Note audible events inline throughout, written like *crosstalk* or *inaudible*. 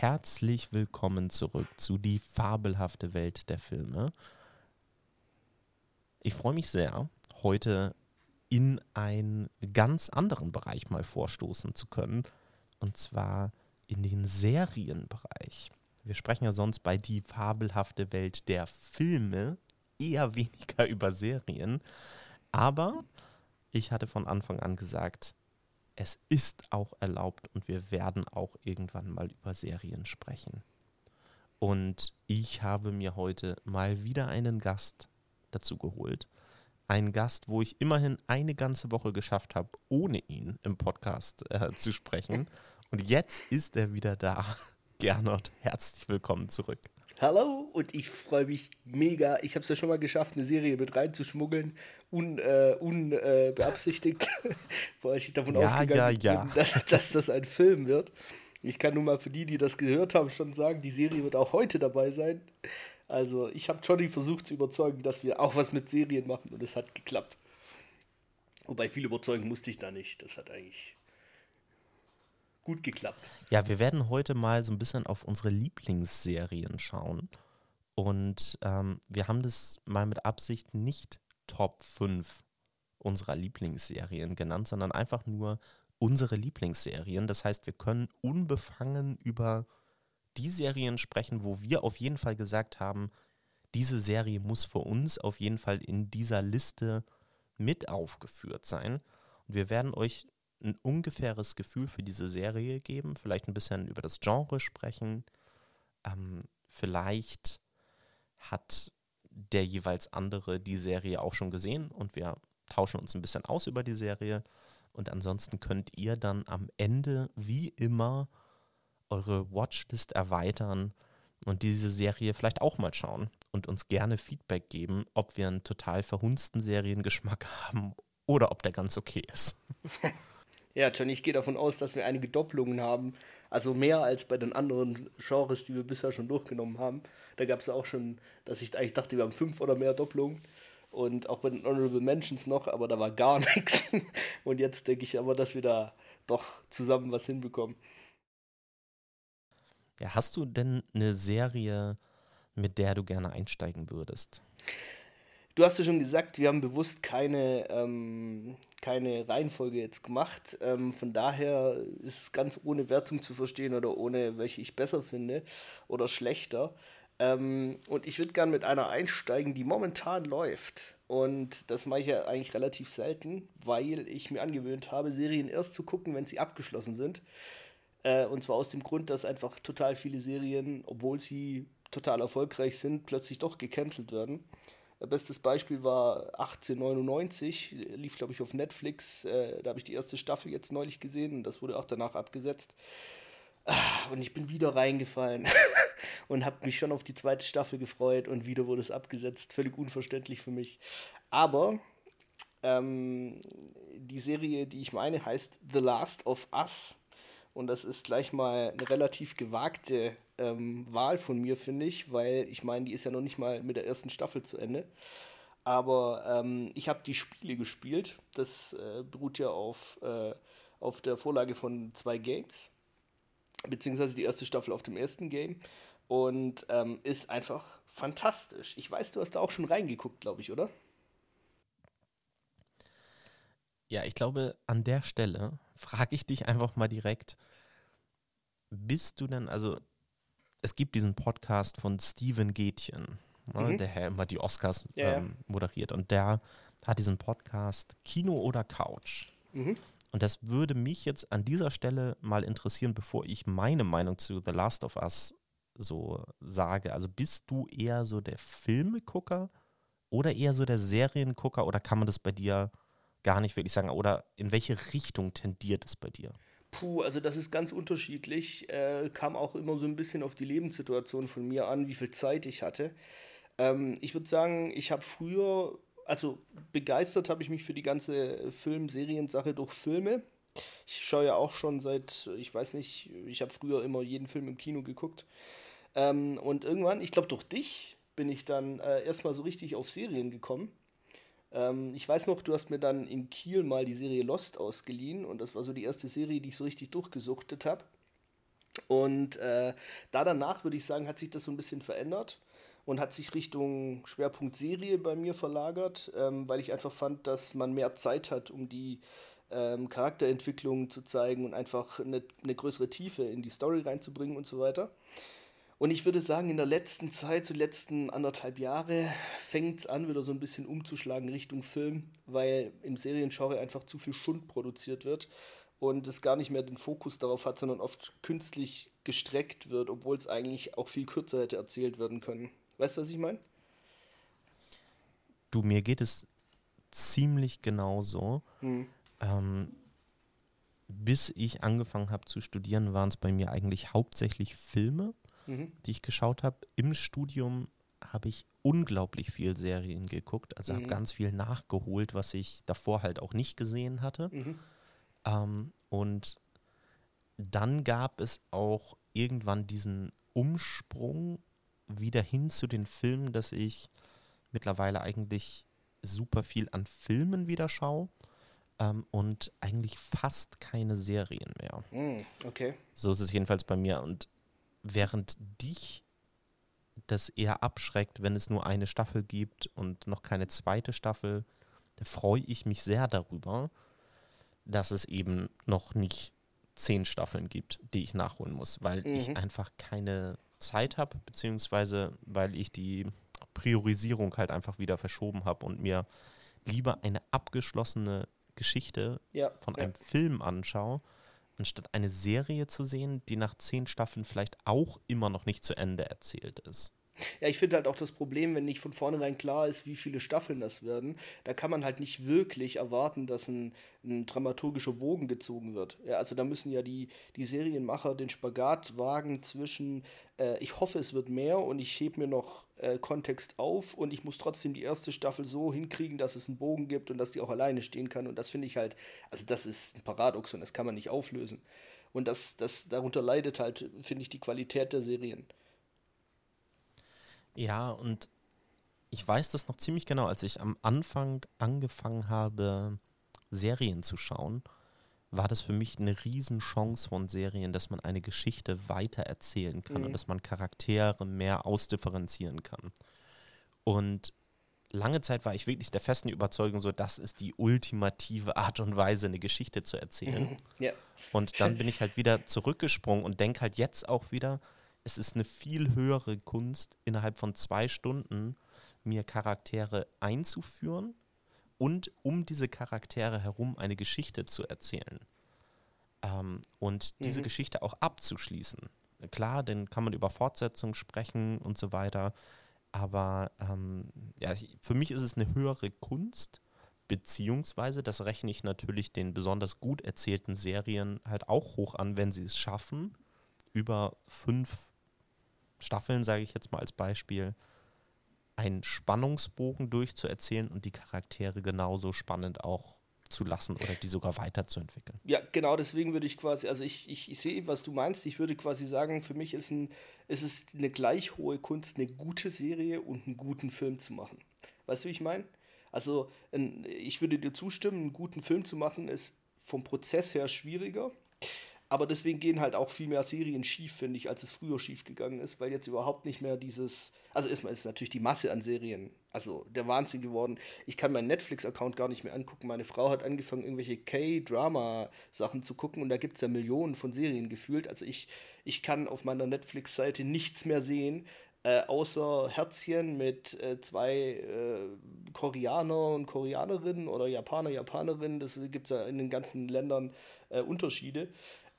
herzlich willkommen zurück zu die fabelhafte Welt der Filme. Ich freue mich sehr, heute in einen ganz anderen Bereich mal vorstoßen zu können, und zwar in den Serienbereich. Wir sprechen ja sonst bei die fabelhafte Welt der Filme eher *laughs* weniger über Serien, aber ich hatte von Anfang an gesagt, es ist auch erlaubt und wir werden auch irgendwann mal über Serien sprechen. Und ich habe mir heute mal wieder einen Gast dazu geholt. Einen Gast, wo ich immerhin eine ganze Woche geschafft habe, ohne ihn im Podcast äh, zu sprechen. *laughs* Und jetzt ist er wieder da. *laughs* Gernot, herzlich willkommen zurück. Hallo und ich freue mich mega. Ich habe es ja schon mal geschafft, eine Serie mit reinzuschmuggeln, unbeabsichtigt, un, äh, *laughs* weil ich davon ja, ausgegangen ja, ja. bin, dass, dass das ein Film wird. Ich kann nur mal für die, die das gehört haben, schon sagen, die Serie wird auch heute dabei sein. Also ich habe Johnny versucht zu überzeugen, dass wir auch was mit Serien machen und es hat geklappt. Wobei viel überzeugen musste ich da nicht. Das hat eigentlich gut geklappt. Ja, wir werden heute mal so ein bisschen auf unsere Lieblingsserien schauen. Und ähm, wir haben das mal mit Absicht nicht Top 5 unserer Lieblingsserien genannt, sondern einfach nur unsere Lieblingsserien. Das heißt, wir können unbefangen über die Serien sprechen, wo wir auf jeden Fall gesagt haben, diese Serie muss für uns auf jeden Fall in dieser Liste mit aufgeführt sein. Und wir werden euch ein ungefähres Gefühl für diese Serie geben, vielleicht ein bisschen über das Genre sprechen. Ähm, vielleicht hat der jeweils andere die Serie auch schon gesehen und wir tauschen uns ein bisschen aus über die Serie. Und ansonsten könnt ihr dann am Ende wie immer eure Watchlist erweitern und diese Serie vielleicht auch mal schauen und uns gerne Feedback geben, ob wir einen total verhunzten Seriengeschmack *laughs* haben oder ob der ganz okay ist. *laughs* Ja, John, ich gehe davon aus, dass wir einige Doppelungen haben. Also mehr als bei den anderen Genres, die wir bisher schon durchgenommen haben. Da gab es auch schon, dass ich eigentlich dachte, wir haben fünf oder mehr Doppelungen. Und auch bei den Honorable Mentions noch, aber da war gar *laughs* nichts. Und jetzt denke ich aber, dass wir da doch zusammen was hinbekommen. Ja, hast du denn eine Serie, mit der du gerne einsteigen würdest? Du hast ja schon gesagt, wir haben bewusst keine, ähm, keine Reihenfolge jetzt gemacht. Ähm, von daher ist es ganz ohne Wertung zu verstehen oder ohne welche ich besser finde oder schlechter. Ähm, und ich würde gerne mit einer einsteigen, die momentan läuft. Und das mache ich ja eigentlich relativ selten, weil ich mir angewöhnt habe, Serien erst zu gucken, wenn sie abgeschlossen sind. Äh, und zwar aus dem Grund, dass einfach total viele Serien, obwohl sie total erfolgreich sind, plötzlich doch gecancelt werden. Bestes Beispiel war 1899, lief glaube ich auf Netflix. Äh, da habe ich die erste Staffel jetzt neulich gesehen und das wurde auch danach abgesetzt. Ah, und ich bin wieder reingefallen *laughs* und habe mich schon auf die zweite Staffel gefreut und wieder wurde es abgesetzt. Völlig unverständlich für mich. Aber ähm, die Serie, die ich meine, heißt The Last of Us. Und das ist gleich mal eine relativ gewagte ähm, Wahl von mir, finde ich, weil ich meine, die ist ja noch nicht mal mit der ersten Staffel zu Ende. Aber ähm, ich habe die Spiele gespielt. Das äh, beruht ja auf, äh, auf der Vorlage von zwei Games. Beziehungsweise die erste Staffel auf dem ersten Game. Und ähm, ist einfach fantastisch. Ich weiß, du hast da auch schon reingeguckt, glaube ich, oder? Ja, ich glaube, an der Stelle frage ich dich einfach mal direkt, bist du denn, also es gibt diesen Podcast von Steven Gätchen, ne, mhm. der immer die Oscars ja. ähm, moderiert und der hat diesen Podcast Kino oder Couch. Mhm. Und das würde mich jetzt an dieser Stelle mal interessieren, bevor ich meine Meinung zu The Last of Us so sage. Also bist du eher so der Filmegucker oder eher so der Seriengucker oder kann man das bei dir gar nicht wirklich sagen? Oder in welche Richtung tendiert es bei dir? Puh, also das ist ganz unterschiedlich. Äh, kam auch immer so ein bisschen auf die Lebenssituation von mir an, wie viel Zeit ich hatte. Ähm, ich würde sagen, ich habe früher, also begeistert habe ich mich für die ganze Film-Serien-Sache durch Filme. Ich schaue ja auch schon seit, ich weiß nicht, ich habe früher immer jeden Film im Kino geguckt. Ähm, und irgendwann, ich glaube durch dich, bin ich dann äh, erstmal so richtig auf Serien gekommen. Ähm, ich weiß noch, du hast mir dann in Kiel mal die Serie Lost ausgeliehen und das war so die erste Serie, die ich so richtig durchgesuchtet habe. Und äh, da danach würde ich sagen, hat sich das so ein bisschen verändert und hat sich Richtung Schwerpunkt Serie bei mir verlagert, ähm, weil ich einfach fand, dass man mehr Zeit hat, um die ähm, Charakterentwicklung zu zeigen und einfach eine, eine größere Tiefe in die Story reinzubringen und so weiter. Und ich würde sagen, in der letzten Zeit, so letzten anderthalb Jahre, fängt es an, wieder so ein bisschen umzuschlagen Richtung Film, weil im Seriengenre einfach zu viel Schund produziert wird und es gar nicht mehr den Fokus darauf hat, sondern oft künstlich gestreckt wird, obwohl es eigentlich auch viel kürzer hätte erzählt werden können. Weißt du, was ich meine? Du, mir geht es ziemlich genauso. Hm. Ähm, bis ich angefangen habe zu studieren, waren es bei mir eigentlich hauptsächlich Filme, mhm. die ich geschaut habe. Im Studium habe ich unglaublich viel Serien geguckt, also mhm. habe ganz viel nachgeholt, was ich davor halt auch nicht gesehen hatte. Mhm. Ähm, und dann gab es auch irgendwann diesen Umsprung wieder hin zu den Filmen, dass ich mittlerweile eigentlich super viel an Filmen wieder schaue ähm, und eigentlich fast keine Serien mehr. Mm, okay. So ist es jedenfalls bei mir. Und während dich das eher abschreckt, wenn es nur eine Staffel gibt und noch keine zweite Staffel, da freue ich mich sehr darüber, dass es eben noch nicht zehn Staffeln gibt, die ich nachholen muss, weil mhm. ich einfach keine Zeit habe, beziehungsweise weil ich die Priorisierung halt einfach wieder verschoben habe und mir lieber eine abgeschlossene Geschichte ja, von einem ja. Film anschaue, anstatt eine Serie zu sehen, die nach zehn Staffeln vielleicht auch immer noch nicht zu Ende erzählt ist. Ja, ich finde halt auch das Problem, wenn nicht von vornherein klar ist, wie viele Staffeln das werden, da kann man halt nicht wirklich erwarten, dass ein, ein dramaturgischer Bogen gezogen wird. Ja, also da müssen ja die, die Serienmacher den Spagat wagen zwischen, äh, ich hoffe, es wird mehr und ich hebe mir noch äh, Kontext auf und ich muss trotzdem die erste Staffel so hinkriegen, dass es einen Bogen gibt und dass die auch alleine stehen kann. Und das finde ich halt, also das ist ein Paradox und das kann man nicht auflösen. Und das, das darunter leidet halt, finde ich, die Qualität der Serien. Ja, und ich weiß das noch ziemlich genau, als ich am Anfang angefangen habe, Serien zu schauen, war das für mich eine Riesenchance von Serien, dass man eine Geschichte weiter erzählen kann mhm. und dass man Charaktere mehr ausdifferenzieren kann. Und lange Zeit war ich wirklich der festen Überzeugung, so das ist die ultimative Art und Weise, eine Geschichte zu erzählen. Ja. Und dann bin ich halt wieder zurückgesprungen und denke halt jetzt auch wieder, es ist eine viel höhere Kunst, innerhalb von zwei Stunden mir Charaktere einzuführen und um diese Charaktere herum eine Geschichte zu erzählen. Ähm, und diese mhm. Geschichte auch abzuschließen. Klar, dann kann man über Fortsetzung sprechen und so weiter. Aber ähm, ja, für mich ist es eine höhere Kunst, beziehungsweise, das rechne ich natürlich den besonders gut erzählten Serien halt auch hoch an, wenn sie es schaffen, über fünf Staffeln, sage ich jetzt mal als Beispiel, einen Spannungsbogen durchzuerzählen und die Charaktere genauso spannend auch zu lassen oder die sogar weiterzuentwickeln. Ja, genau deswegen würde ich quasi, also ich, ich, ich sehe, was du meinst. Ich würde quasi sagen, für mich ist, ein, ist es eine gleich hohe Kunst, eine gute Serie und einen guten Film zu machen. Weißt du, wie ich meine? Also, ich würde dir zustimmen, einen guten Film zu machen ist vom Prozess her schwieriger. Aber deswegen gehen halt auch viel mehr Serien schief, finde ich, als es früher schief gegangen ist, weil jetzt überhaupt nicht mehr dieses. Also erstmal ist natürlich die Masse an Serien, also der Wahnsinn geworden. Ich kann meinen Netflix-Account gar nicht mehr angucken. Meine Frau hat angefangen, irgendwelche K-Drama-Sachen zu gucken und da gibt es ja Millionen von Serien gefühlt. Also ich, ich kann auf meiner Netflix-Seite nichts mehr sehen, äh, außer Herzchen mit äh, zwei äh, Koreaner und Koreanerinnen oder Japaner, Japanerinnen. Das gibt es ja in den ganzen Ländern äh, Unterschiede.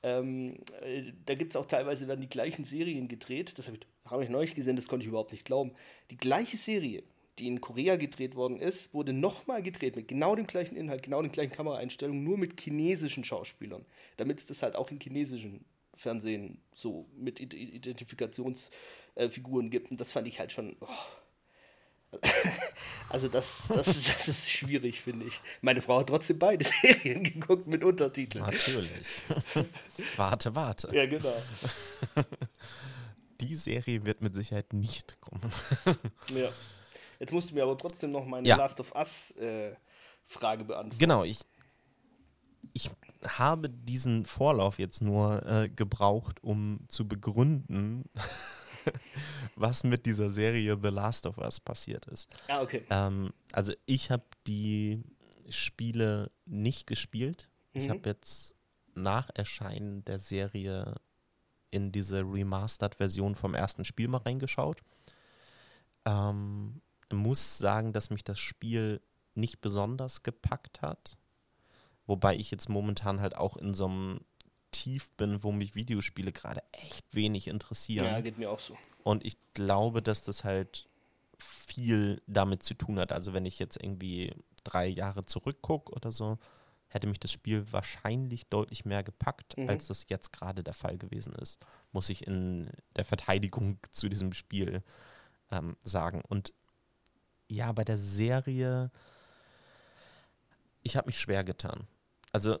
Ähm, äh, da gibt es auch teilweise, werden die gleichen Serien gedreht. Das habe ich, hab ich neulich gesehen, das konnte ich überhaupt nicht glauben. Die gleiche Serie, die in Korea gedreht worden ist, wurde nochmal gedreht mit genau dem gleichen Inhalt, genau den gleichen Kameraeinstellungen, nur mit chinesischen Schauspielern. Damit es das halt auch in chinesischen Fernsehen so mit Identifikationsfiguren äh, gibt. Und das fand ich halt schon. Oh Also das, das, *laughs* das ist schwierig, finde ich. Meine Frau hat trotzdem beide *laughs* Serien geguckt mit Untertiteln. Natürlich. *laughs* warte, warte. Ja, genau. Die Serie wird mit Sicherheit nicht kommen. ja. Jetzt musst du mir aber trotzdem noch meine ja. Last of Us äh, Frage beantworten. Genau, ich, ich habe diesen Vorlauf jetzt nur äh, gebraucht, um zu begründen, *laughs* was mit dieser Serie The Last of Us passiert ist. Ah, okay. Ähm, also ich habe die Spiele nicht gespielt. Ich Mhm. habe jetzt nach Erscheinen der Serie in diese Remastered-Version vom ersten Spiel mal reingeschaut. Ähm, muss sagen, dass mich das Spiel nicht besonders gepackt hat. Wobei ich jetzt momentan halt auch in so einem Tief bin, wo mich Videospiele gerade echt wenig interessieren. Ja, geht mir auch so. Und ich glaube, dass das halt viel damit zu tun hat. Also wenn ich jetzt irgendwie drei Jahre zurückgucke oder so, hätte mich das Spiel wahrscheinlich deutlich mehr gepackt, Mhm. als das jetzt gerade der Fall gewesen ist. Muss ich in der Verteidigung *laughs* zu diesem Spiel ähm, sagen. Und ja, bei der Serie, ich habe mich schwer getan. Also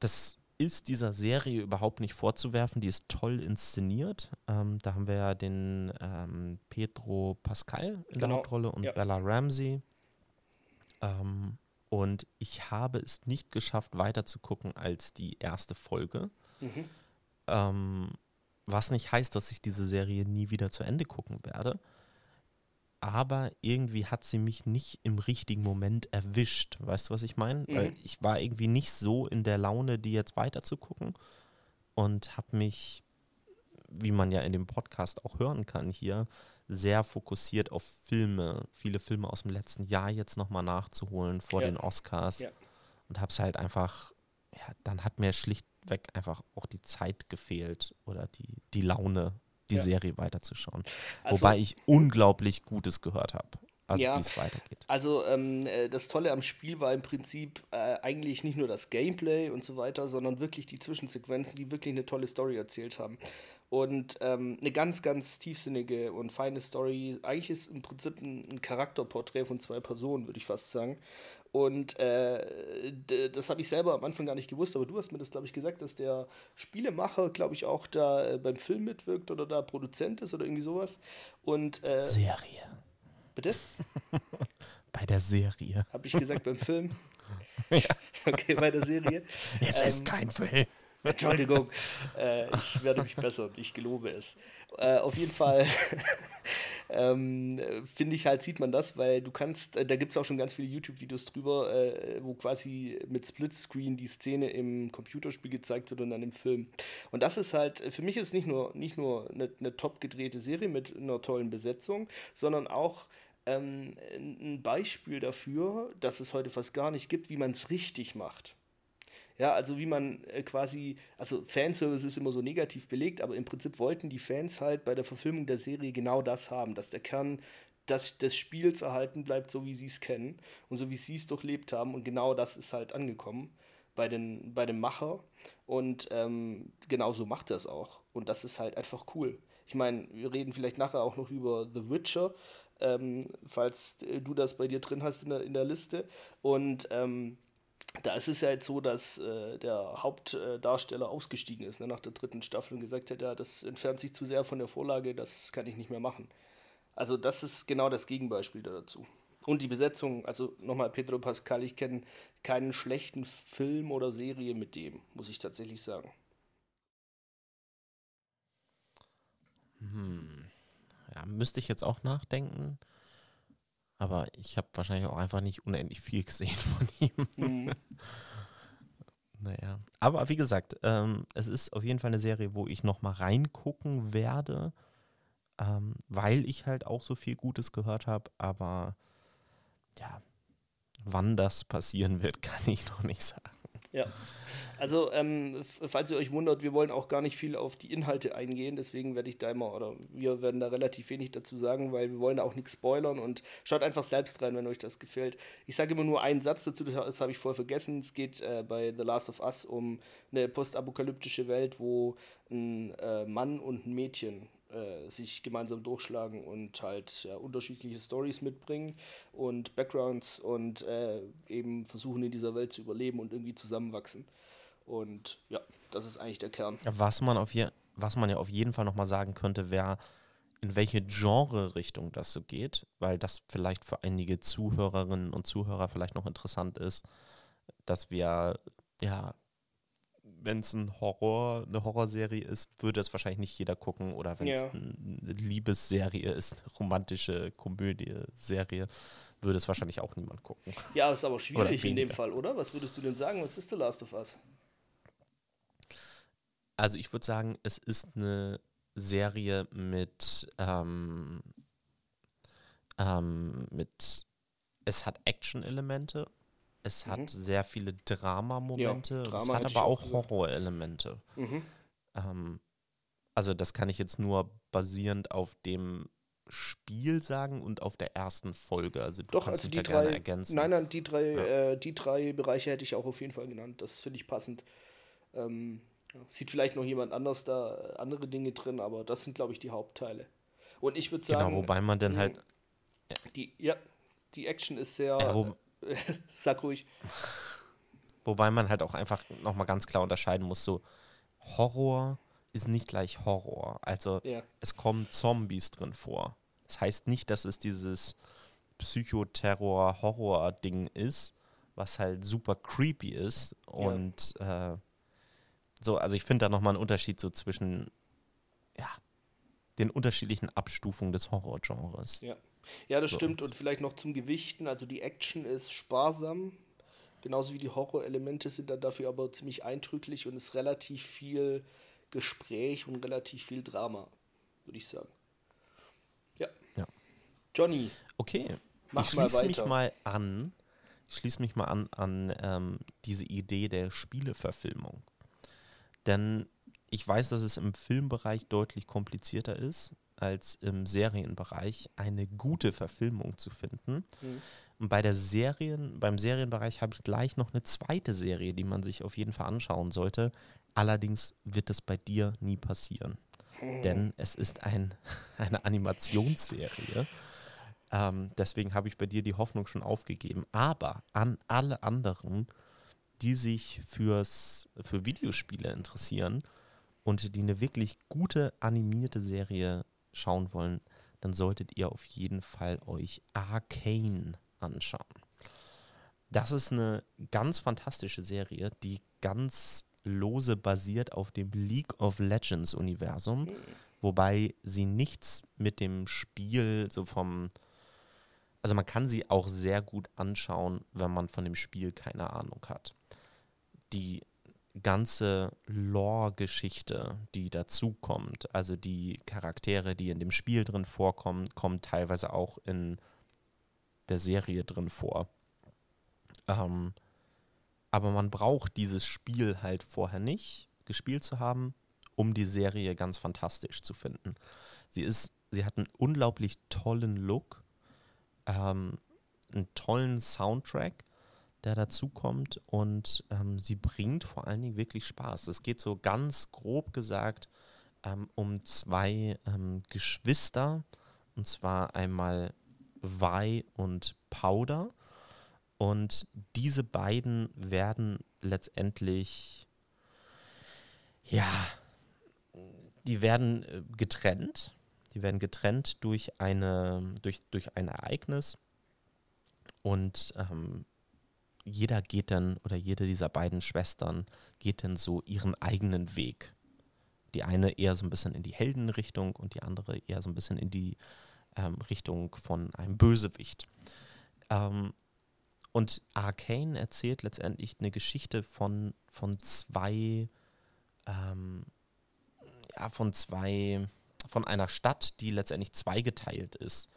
das ist dieser Serie überhaupt nicht vorzuwerfen. Die ist toll inszeniert. Ähm, da haben wir ja den ähm, Pedro Pascal in der Genau, Hauptrolle und ja. Bella Ramsey. Ähm, und ich habe es nicht geschafft, weiter zu gucken als die erste Folge. Mhm. Ähm, was nicht heißt, dass ich diese Serie nie wieder zu Ende gucken werde. Aber irgendwie hat sie mich nicht im richtigen Moment erwischt. Weißt du, was ich meine? Mhm. Weil ich war irgendwie nicht so in der Laune, die jetzt weiter zu gucken. Und habe mich, wie man ja in dem Podcast auch hören kann hier, sehr fokussiert auf Filme, viele Filme aus dem letzten Jahr jetzt nochmal nachzuholen vor Ja. den Oscars. Ja. Und habe es halt einfach, ja, dann hat mir schlichtweg einfach auch die Zeit gefehlt oder die, die Laune, die Ja. Serie weiterzuschauen. Also- Wobei ich unglaublich Gutes gehört habe. Also Ja. wie es weitergeht. Also ähm, äh, das Tolle am Spiel war im Prinzip äh, eigentlich nicht nur das Gameplay und so weiter, sondern wirklich die Zwischensequenzen, die wirklich eine tolle Story erzählt haben. Und ähm, eine ganz, ganz tiefsinnige und feine Story. Eigentlich ist im Prinzip ein, ein Charakterporträt von zwei Personen, würde ich fast sagen. Und äh, das habe ich selber am Anfang gar nicht gewusst, aber du hast mir das, glaube ich, gesagt, dass der Spielemacher, glaube ich, auch da äh, beim Film mitwirkt oder da Produzent ist oder irgendwie sowas. Und äh, Serie. bitte? *laughs* Bei der Serie. Habe ich gesagt beim Film? *laughs* Ja. *laughs* Okay, bei der Serie. Es ist Ähm, kein Film. Entschuldigung, äh, ich werde mich bessern, ich gelobe es. Äh, auf jeden Fall *laughs* ähm, äh, finde ich halt, sieht man das, weil du kannst, äh, da gibt es auch schon ganz viele YouTube-Videos drüber, äh, wo quasi mit Splitscreen die Szene im Computerspiel gezeigt wird und dann im Film. Und das ist halt, für mich ist nicht nur, nicht nur eine, eine top gedrehte Serie mit einer tollen Besetzung, sondern auch ähm, ein Beispiel dafür, dass es heute fast gar nicht gibt, wie man es richtig macht. Ja, also wie man äh, quasi, also Fanservice ist immer so negativ belegt, aber im Prinzip wollten die Fans halt bei der Verfilmung der Serie genau das haben, dass der Kern des, des Spiels erhalten bleibt, so wie sie es kennen und so wie sie es durchlebt haben. Und genau das ist halt angekommen bei, den, bei dem Macher. Und ähm, genau so macht er es auch. Und das ist halt einfach cool. Ich meine, wir reden vielleicht nachher auch noch über The Witcher, ähm, falls äh, du das bei dir drin hast in der, in der Liste. Und ähm, da ist es ja jetzt so, dass äh, der Hauptdarsteller ausgestiegen ist ne, nach der dritten Staffel und gesagt hat, ja, das entfernt sich zu sehr von der Vorlage, das kann ich nicht mehr machen. Also das ist genau das Gegenbeispiel da dazu. Und die Besetzung, also nochmal Pedro Pascal, ich kenne keinen schlechten Film oder Serie mit dem, muss ich tatsächlich sagen. Hm. Ja, müsste ich jetzt auch nachdenken. Aber ich habe wahrscheinlich auch einfach nicht unendlich viel gesehen von ihm. Mhm. *laughs* Naja. Aber wie gesagt, ähm, es ist auf jeden Fall eine Serie, wo ich noch mal reingucken werde, ähm, weil ich halt auch so viel Gutes gehört habe. Aber ja, wann das passieren wird, *laughs* kann ich noch nicht sagen. Ja. Also, ähm, falls ihr euch wundert, wir wollen auch gar nicht viel auf die Inhalte eingehen, deswegen werde ich da immer, oder wir werden da relativ wenig dazu sagen, weil wir wollen da auch nichts spoilern und schaut einfach selbst rein, wenn euch das gefällt. Ich sage immer nur einen Satz dazu, das habe ich vorher vergessen. Es geht äh, bei The Last of Us um eine postapokalyptische Welt, wo ein äh, Mann und ein Mädchen äh, sich gemeinsam durchschlagen und halt ja, unterschiedliche Stories mitbringen und Backgrounds und äh, eben versuchen in dieser Welt zu überleben und irgendwie zusammenwachsen. Und ja, das ist eigentlich der Kern. Was man, auf je, was man ja auf jeden Fall noch mal sagen könnte, wäre, in welche Genre-Richtung das so geht, weil das vielleicht für einige Zuhörerinnen und Zuhörer vielleicht noch interessant ist, dass wir ja wenn es ein Horror, eine Horrorserie ist, würde es wahrscheinlich nicht jeder gucken. Oder wenn es Ja. eine Liebesserie ist, eine romantische Komödie-Serie, würde es wahrscheinlich auch niemand gucken. Ja, ist aber schwierig in dem. Fall, oder? Was würdest du denn sagen? Was ist The Last of Us? Also ich würde sagen, es ist eine Serie mit, ähm, ähm, mit es hat Action-Elemente, es hat Mhm. sehr viele Drama-Momente, Ja, Drama es hat aber auch auch. Horror-Elemente. Mhm. Ähm, also das kann ich jetzt nur basierend auf dem Spiel sagen und auf der ersten Folge. Also du Doch, kannst also mich die da gerne drei. ergänzen. Nein, nein, die drei, Ja. äh, die drei Bereiche hätte ich auch auf jeden Fall genannt. Das finde ich passend. Ähm, sieht vielleicht noch jemand anders da äh, andere Dinge drin, aber das sind, glaube ich, die Hauptteile. Und ich würde sagen, Genau, wobei man dann halt, die, ja, die Action ist sehr. äh, wo, *laughs* sag ruhig. Wobei man halt auch einfach nochmal ganz klar unterscheiden muss, so Horror ist nicht gleich Horror. Also Ja. es kommen Zombies drin vor. Das heißt nicht, dass es dieses Psychoterror-Horror-Ding ist, was halt super creepy ist. Und äh, so, also ich finde da nochmal einen Unterschied so zwischen, ja, den unterschiedlichen Abstufungen des Horrorgenres. Ja. Ja, das So. stimmt. Und vielleicht noch zum Gewichten. Also die Action ist sparsam, genauso wie die Horrorelemente sind dann dafür aber ziemlich eindrücklich und ist relativ viel Gespräch und relativ viel Drama, würde ich sagen. Ja. Ja. Johnny, Okay, Mach ich schließe mich mal an, ich schließe mich mal an an ähm, diese Idee der Spieleverfilmung. Denn ich weiß, dass es im Filmbereich deutlich komplizierter ist, als im Serienbereich eine gute Verfilmung zu finden. Mhm. Und bei der Serien, beim Serienbereich habe ich gleich noch eine zweite Serie, die man sich auf jeden Fall anschauen sollte. Allerdings wird das bei dir nie passieren. Denn es ist ein, *laughs* eine Animationsserie. Ähm, deswegen habe ich bei dir die Hoffnung schon aufgegeben. Aber an alle anderen, die sich fürs, für Videospiele interessieren und die eine wirklich gute animierte Serie schauen wollen, dann solltet ihr auf jeden Fall euch Arcane anschauen. Das ist eine ganz fantastische Serie, die ganz lose basiert auf dem League of Legends Universum, wobei sie nichts mit dem Spiel so vom also man kann sie auch sehr gut anschauen, wenn man von dem Spiel keine Ahnung hat. Die ganze Lore-Geschichte, die dazukommt, also die Charaktere, die in dem Spiel drin vorkommen, kommen teilweise auch in der Serie drin vor. Ähm, aber man braucht dieses Spiel halt vorher nicht gespielt zu haben, um die Serie ganz fantastisch zu finden. Sie ist, sie hat einen unglaublich tollen Look, ähm, einen tollen Soundtrack, der dazukommt und ähm, sie bringt vor allen Dingen wirklich Spaß. Es geht so ganz grob gesagt ähm, um zwei ähm, Geschwister, und zwar einmal Vi und Powder. Und diese beiden werden letztendlich, ja, die werden äh, getrennt. Die werden getrennt durch, eine, durch, durch ein Ereignis. Und ähm, jeder geht dann, oder jede dieser beiden Schwestern geht dann so ihren eigenen Weg. Die eine eher so ein bisschen in die Heldenrichtung und die andere eher so ein bisschen in die ähm, Richtung von einem Bösewicht. Ähm, und Arcane erzählt letztendlich eine Geschichte von, von zwei, ähm, ja, von zwei, von einer Stadt, die letztendlich zweigeteilt ist.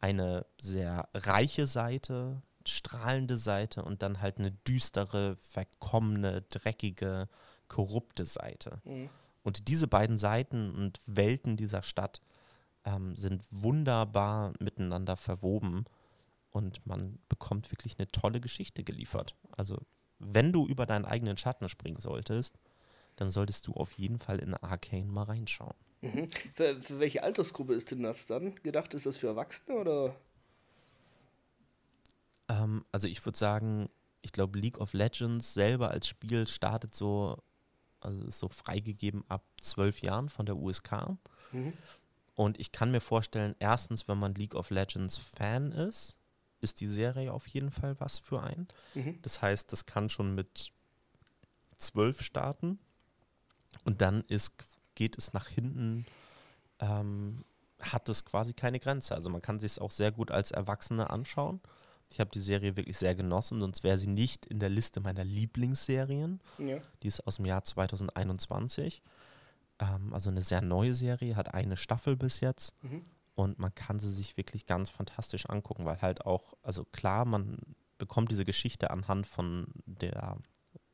Eine sehr reiche Seite, strahlende Seite und dann halt eine düstere, verkommene, dreckige, korrupte Seite. Mhm. Und diese beiden Seiten und Welten dieser Stadt ähm, sind wunderbar miteinander verwoben und man bekommt wirklich eine tolle Geschichte geliefert. Also wenn du über deinen eigenen Schatten springen solltest, dann solltest du auf jeden Fall in Arcane mal reinschauen. Mhm. Für, für welche Altersgruppe ist denn das dann gedacht? Ist das für Erwachsene oder? Ähm, also ich würde sagen, ich glaube League of Legends selber als Spiel startet so, also ist so freigegeben ab zwölf Jahren von der USK. Mhm. Und ich kann mir vorstellen, erstens, wenn man League of Legends Fan ist, ist die Serie auf jeden Fall was für einen. Mhm. Das heißt, das kann schon mit zwölf starten Und dann ist, geht es nach hinten, ähm, hat es quasi keine Grenze. Also man kann sich es auch sehr gut als Erwachsene anschauen. Ich habe die Serie wirklich sehr genossen, sonst wäre sie nicht in der Liste meiner Lieblingsserien. Ja. Die ist aus dem Jahr 2021. Ähm, also eine sehr neue Serie, hat eine Staffel bis jetzt. Mhm. Und man kann sie sich wirklich ganz fantastisch angucken, weil halt auch, also klar, man bekommt diese Geschichte anhand von der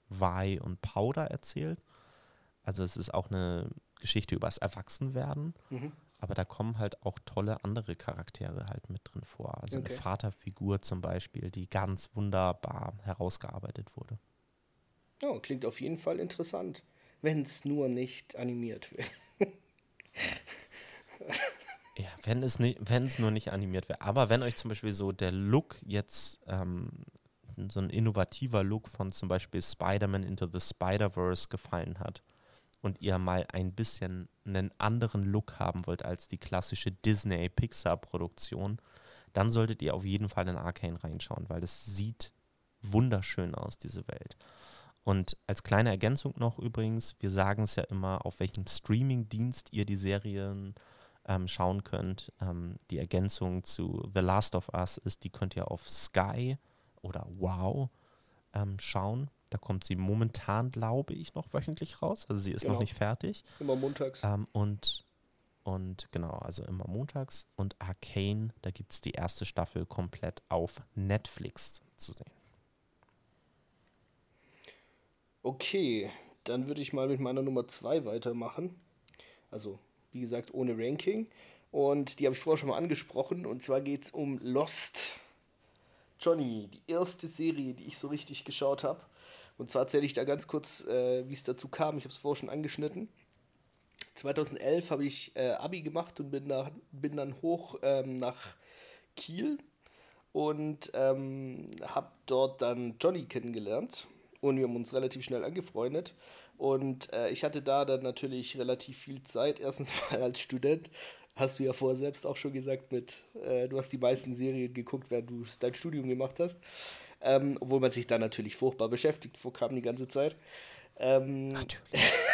Vi und Powder erzählt. Also es ist auch eine Geschichte übers Erwachsenwerden. Mhm. Aber da kommen halt auch tolle andere Charaktere halt mit drin vor. Also Okay. eine Vaterfigur zum Beispiel, die ganz wunderbar herausgearbeitet wurde. Ja, klingt auf jeden Fall interessant. Wenn es nur nicht animiert wird. *laughs* Ja, wenn es, ni- wenn es nur nicht animiert wäre. Aber wenn euch zum Beispiel so der Look jetzt, ähm, so ein innovativer Look von zum Beispiel Spider-Man Into the Spider-Verse gefallen hat und ihr mal ein bisschen einen anderen Look haben wollt als die klassische Disney-Pixar-Produktion, dann solltet ihr auf jeden Fall in Arcane reinschauen, weil es sieht wunderschön aus, diese Welt. Und als kleine Ergänzung noch übrigens, wir sagen es ja immer, auf welchem Streaming-Dienst ihr die Serien ähm, schauen könnt. Ähm, die Ergänzung zu The Last of Us ist, die könnt ihr auf Sky oder Wow ähm, schauen. Da kommt sie momentan, glaube ich, noch wöchentlich raus. Also sie ist noch Genau. nicht fertig. Immer montags. Ähm, und, und genau, also immer montags. Und Arcane, da gibt es die erste Staffel komplett auf Netflix zu sehen. Okay, dann würde ich mal mit meiner Nummer 2 weitermachen. Also, wie gesagt, ohne Ranking. Und die habe ich vorher schon mal angesprochen. Und zwar geht es um Lost. Johnny, die erste Serie, die ich so richtig geschaut habe. Und zwar erzähle ich da ganz kurz, äh, wie es dazu kam. Ich habe es vorher schon angeschnitten. 2011 habe ich äh, Abi gemacht und bin, da, bin dann hoch ähm, nach Kiel und ähm, habe dort dann Johnny kennengelernt und wir haben uns relativ schnell angefreundet und äh, ich hatte da dann natürlich relativ viel Zeit. Erstens *laughs* mal als Student, hast du ja vorher selbst auch schon gesagt, mit äh, du hast die meisten Serien geguckt, während du dein Studium gemacht hast, ähm, obwohl man sich da natürlich furchtbar beschäftigt vorkam die ganze Zeit. Ähm, Natürlich. *laughs*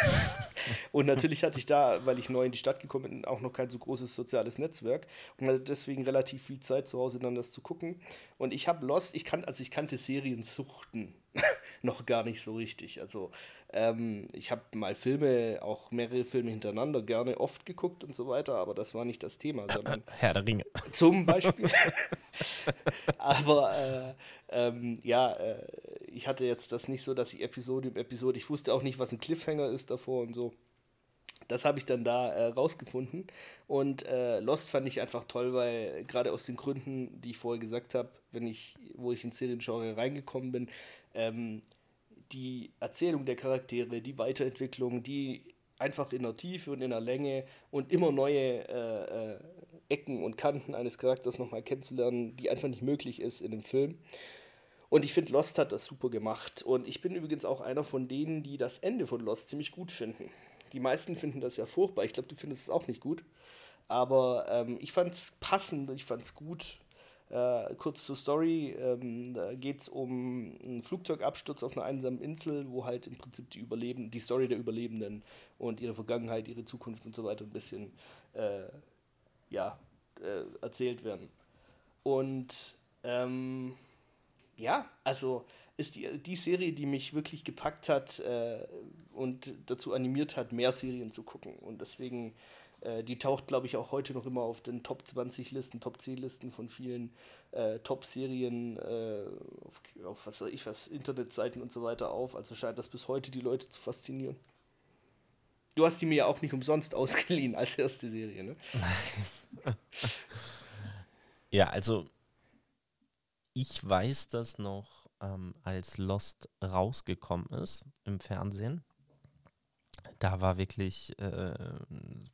und natürlich hatte ich da, weil ich neu in die Stadt gekommen bin, auch noch kein so großes soziales Netzwerk und hatte deswegen relativ viel Zeit zu Hause dann das zu gucken. Und ich habe Lost, ich kann, also ich kannte Seriensuchten *laughs* noch gar nicht so richtig. Also ähm, ich habe mal Filme, auch mehrere Filme hintereinander gerne oft geguckt und so weiter, aber das war nicht das Thema, sondern Herr der Ringe. zum Beispiel. *laughs* Aber äh, ähm, ja, äh, ich hatte jetzt das nicht so, dass ich Episode um Episode, ich wusste auch nicht, was ein Cliffhanger ist davor und so. Das habe ich dann da äh, rausgefunden. Und äh, Lost fand ich einfach toll, weil gerade aus den Gründen, die ich vorher gesagt habe, wenn ich, wo ich ins Seriengenre reingekommen bin, ähm, die Erzählung der Charaktere, die Weiterentwicklung, die einfach in der Tiefe und in der Länge und immer neue äh, äh, Ecken und Kanten eines Charakters nochmal kennenzulernen, die einfach nicht möglich ist in einem Film. Und ich finde, Lost hat das super gemacht. Und ich bin übrigens auch einer von denen, die das Ende von Lost ziemlich gut finden. Die meisten finden das ja furchtbar. Ich glaube, du findest es auch nicht gut. Aber ähm, ich fand es passend, ich fand es gut. Äh, kurz zur Story, ähm, da geht es um einen Flugzeugabsturz auf einer einsamen Insel, wo halt im Prinzip die Überleben, die Story der Überlebenden und ihre Vergangenheit, ihre Zukunft und so weiter ein bisschen äh, ja, äh, erzählt werden. Und ähm, ja, also ist die, die Serie, die mich wirklich gepackt hat äh, und dazu animiert hat, mehr Serien zu gucken. Und deswegen, äh, die taucht, glaube ich, auch heute noch immer auf den Top 20 Listen, Top 10 Listen von vielen äh, Top-Serien äh, auf, auf was weiß ich was, Internetseiten und so weiter auf. Also scheint das bis heute die Leute zu faszinieren. Du hast die mir ja auch nicht umsonst ausgeliehen als erste Serie, ne? *laughs* Ja, also ich weiß das noch, ähm, als Lost rausgekommen ist im Fernsehen. Da war wirklich, äh,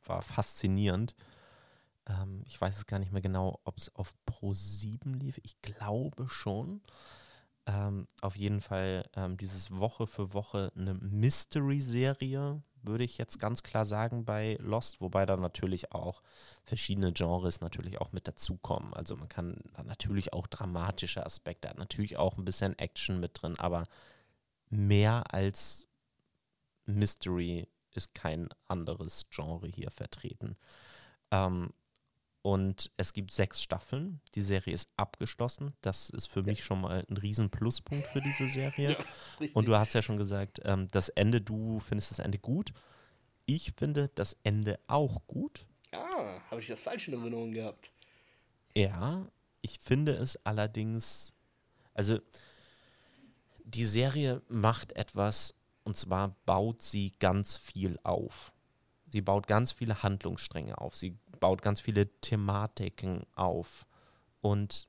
war faszinierend. Ähm, ich weiß es gar nicht mehr genau, ob es auf Pro 7 lief. Ich glaube schon. Ähm, auf jeden Fall ähm, dieses Woche für Woche eine Mystery-Serie, würde ich jetzt ganz klar sagen bei Lost, wobei da natürlich auch verschiedene Genres natürlich auch mit dazukommen. Also man kann da natürlich auch dramatische Aspekte, hat natürlich auch ein bisschen Action mit drin, aber mehr als Mystery ist kein anderes Genre hier vertreten. Ähm, und es gibt sechs Staffeln. Die Serie ist abgeschlossen. Das ist für ja. mich schon mal ein riesen Pluspunkt für diese Serie. *laughs* Ja, und du hast ja schon gesagt, ähm, das Ende, du findest das Ende gut. Ich finde das Ende auch gut. Ah, habe ich das falsch in Erinnerung gehabt? Ja, ich finde es allerdings, also die Serie macht etwas, und zwar baut sie ganz viel auf. Sie baut ganz viele Handlungsstränge auf. Sie baut ganz viele Thematiken auf. Und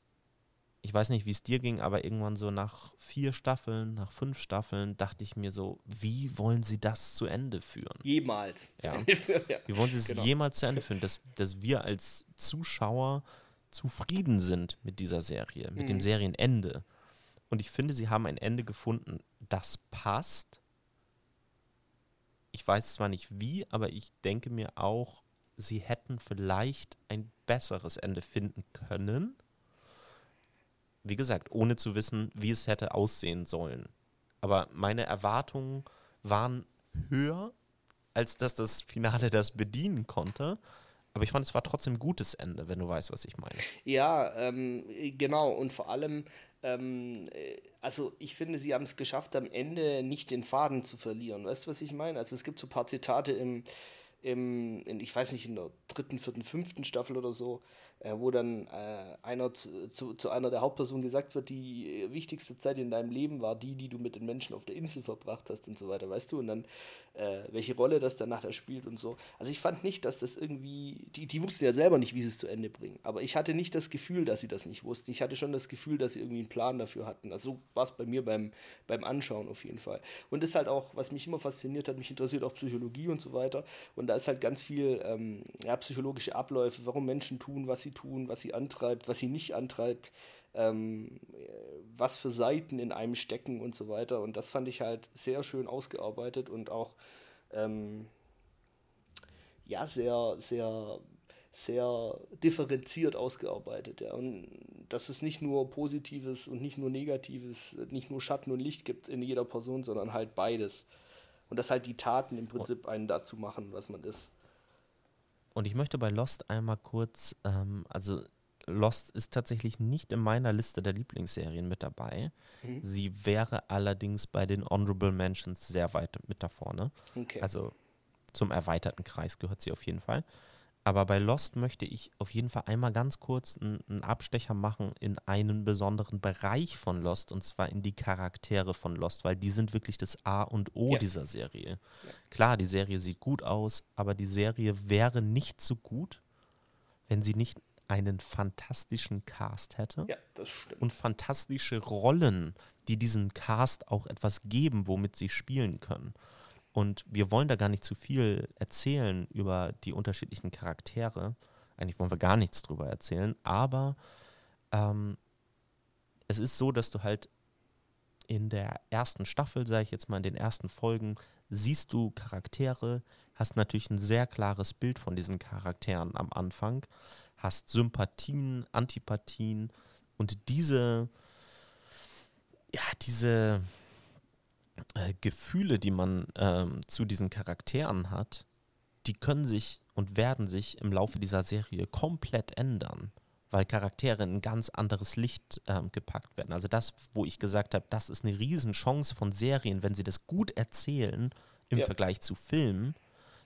ich weiß nicht, wie es dir ging, aber irgendwann so nach vier Staffeln, nach fünf Staffeln, dachte ich mir so, wie wollen sie das zu Ende führen? Jemals. Ja. ja. Wie wollen sie es genau. jemals zu Ende führen, dass, dass wir als Zuschauer zufrieden sind mit dieser Serie, mit mhm. dem Serienende. Und ich finde, sie haben ein Ende gefunden, das passt, ich weiß zwar nicht wie, aber ich denke mir auch, sie hätten vielleicht ein besseres Ende finden können. Wie gesagt, ohne zu wissen, wie es hätte aussehen sollen. Aber meine Erwartungen waren höher, als dass das Finale das bedienen konnte. Aber ich fand, es war trotzdem ein gutes Ende, wenn du weißt, was ich meine. Ja, ähm, genau. Und vor allem, ähm, äh, also ich finde, sie haben es geschafft, am Ende nicht den Faden zu verlieren. Weißt du, was ich meine? Also es gibt so ein paar Zitate im, im in, ich weiß nicht, in der dritten, vierten, fünften Staffel oder so, wo dann äh, einer zu, zu, zu, einer der Hauptpersonen gesagt wird, die wichtigste Zeit in deinem Leben war die, die du mit den Menschen auf der Insel verbracht hast und so weiter, weißt du? Und dann, äh, welche Rolle das dann nachher spielt und so. Also ich fand nicht, dass das irgendwie, die, die wussten ja selber nicht, wie sie es zu Ende bringen, aber ich hatte nicht das Gefühl, dass sie das nicht wussten. Ich hatte schon das Gefühl, dass sie irgendwie einen Plan dafür hatten. Also so war es bei mir beim, beim Anschauen auf jeden Fall. Und das ist halt auch, was mich immer fasziniert hat, mich interessiert auch Psychologie und so weiter. Und da ist halt ganz viel ähm, ja, psychologische Abläufe, warum Menschen tun, was sie tun, was sie antreibt, was sie nicht antreibt, ähm, was für Seiten in einem stecken und so weiter. Und das fand ich halt sehr schön ausgearbeitet und auch ähm, ja sehr, sehr, sehr differenziert ausgearbeitet. Ja. Und dass es nicht nur Positives und nicht nur Negatives, nicht nur Schatten und Licht gibt in jeder Person, sondern halt beides. Und dass halt die Taten im Prinzip einen dazu machen, was man ist. Und ich möchte bei Lost einmal kurz, ähm, also Lost ist tatsächlich nicht in meiner Liste der Lieblingsserien mit dabei. Mhm. Sie wäre allerdings bei den Honorable Mentions sehr weit mit da vorne. Okay. Also zum erweiterten Kreis gehört sie auf jeden Fall. Aber bei Lost möchte ich auf jeden Fall einmal ganz kurz einen Abstecher machen in einen besonderen Bereich von Lost und zwar in die Charaktere von Lost, weil die sind wirklich das A und O ja. dieser Serie. Ja. Klar, die Serie sieht gut aus, aber die Serie wäre nicht so gut, wenn sie nicht einen fantastischen Cast hätte. Ja, das stimmt. Und fantastische Rollen, die diesem Cast auch etwas geben, womit sie spielen können. Und wir wollen da gar nicht zu viel erzählen über die unterschiedlichen Charaktere. Eigentlich wollen wir gar nichts drüber erzählen, aber ähm, es ist so, dass du halt in der ersten Staffel, sage ich jetzt mal, in den ersten Folgen, siehst du Charaktere, hast natürlich ein sehr klares Bild von diesen Charakteren am Anfang, hast Sympathien, Antipathien und diese, ja, diese äh, Gefühle, die man ähm, zu diesen Charakteren hat, die können sich und werden sich im Laufe dieser Serie komplett ändern, weil Charaktere in ein ganz anderes Licht ähm, gepackt werden. Also das, wo ich gesagt habe, das ist eine Riesenchance von Serien, wenn sie das gut erzählen im ja. Vergleich zu Filmen,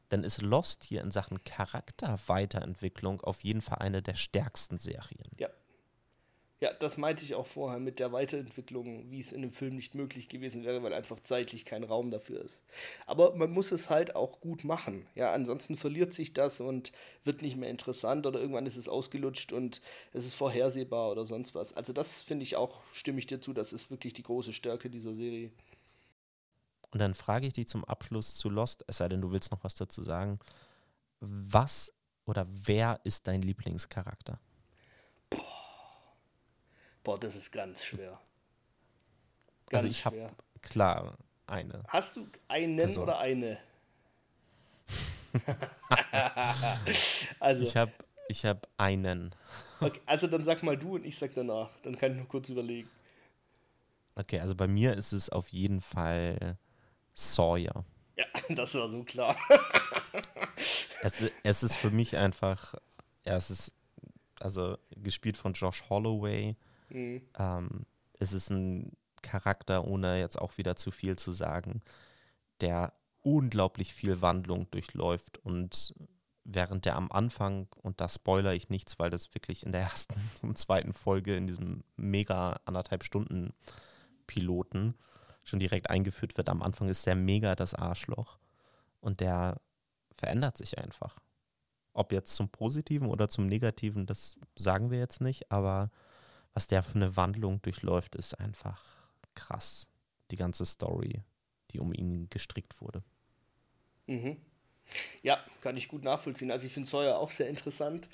dann ist Lost hier in Sachen Charakterweiterentwicklung auf jeden Fall eine der stärksten Serien. Ja, ja, das meinte ich auch vorher mit der Weiterentwicklung, wie es in dem Film nicht möglich gewesen wäre, weil einfach zeitlich kein Raum dafür ist. Aber man muss es halt auch gut machen. Ja, ansonsten verliert sich das und wird nicht mehr interessant oder irgendwann ist es ausgelutscht und es ist vorhersehbar oder sonst was. Also das finde ich auch, stimme ich dir zu, das ist wirklich die große Stärke dieser Serie. Und dann frage ich dich zum Abschluss zu Lost, es sei denn, du willst noch was dazu sagen. Was oder wer ist dein Lieblingscharakter? Boah, das ist ganz schwer. Also ganz also ich habe klar eine. Hast du einen Person. oder eine? *laughs* also ich habe ich hab einen. Okay, also dann sag mal du und ich sag danach. Dann kann ich nur kurz überlegen. Okay, also bei mir ist es auf jeden Fall Sawyer. Ja, *laughs* das war so klar. *laughs* es, es ist für mich einfach, ja, es ist also gespielt von Josh Holloway. Mhm. Ähm, es ist ein Charakter, ohne jetzt auch wieder zu viel zu sagen, der unglaublich viel Wandlung durchläuft und während der am Anfang, und da spoiler ich nichts, weil das wirklich in der *laughs* ersten und zweiten Folge in diesem mega anderthalb Stunden Piloten schon direkt eingeführt wird, am Anfang ist der mega das Arschloch und der verändert sich einfach. Ob jetzt zum Positiven oder zum Negativen, das sagen wir jetzt nicht, aber was der für eine Wandlung durchläuft, ist einfach krass. Die ganze Story, die um ihn gestrickt wurde. Mhm. Ja, kann ich gut nachvollziehen. Also ich finde Sawyer auch sehr interessant.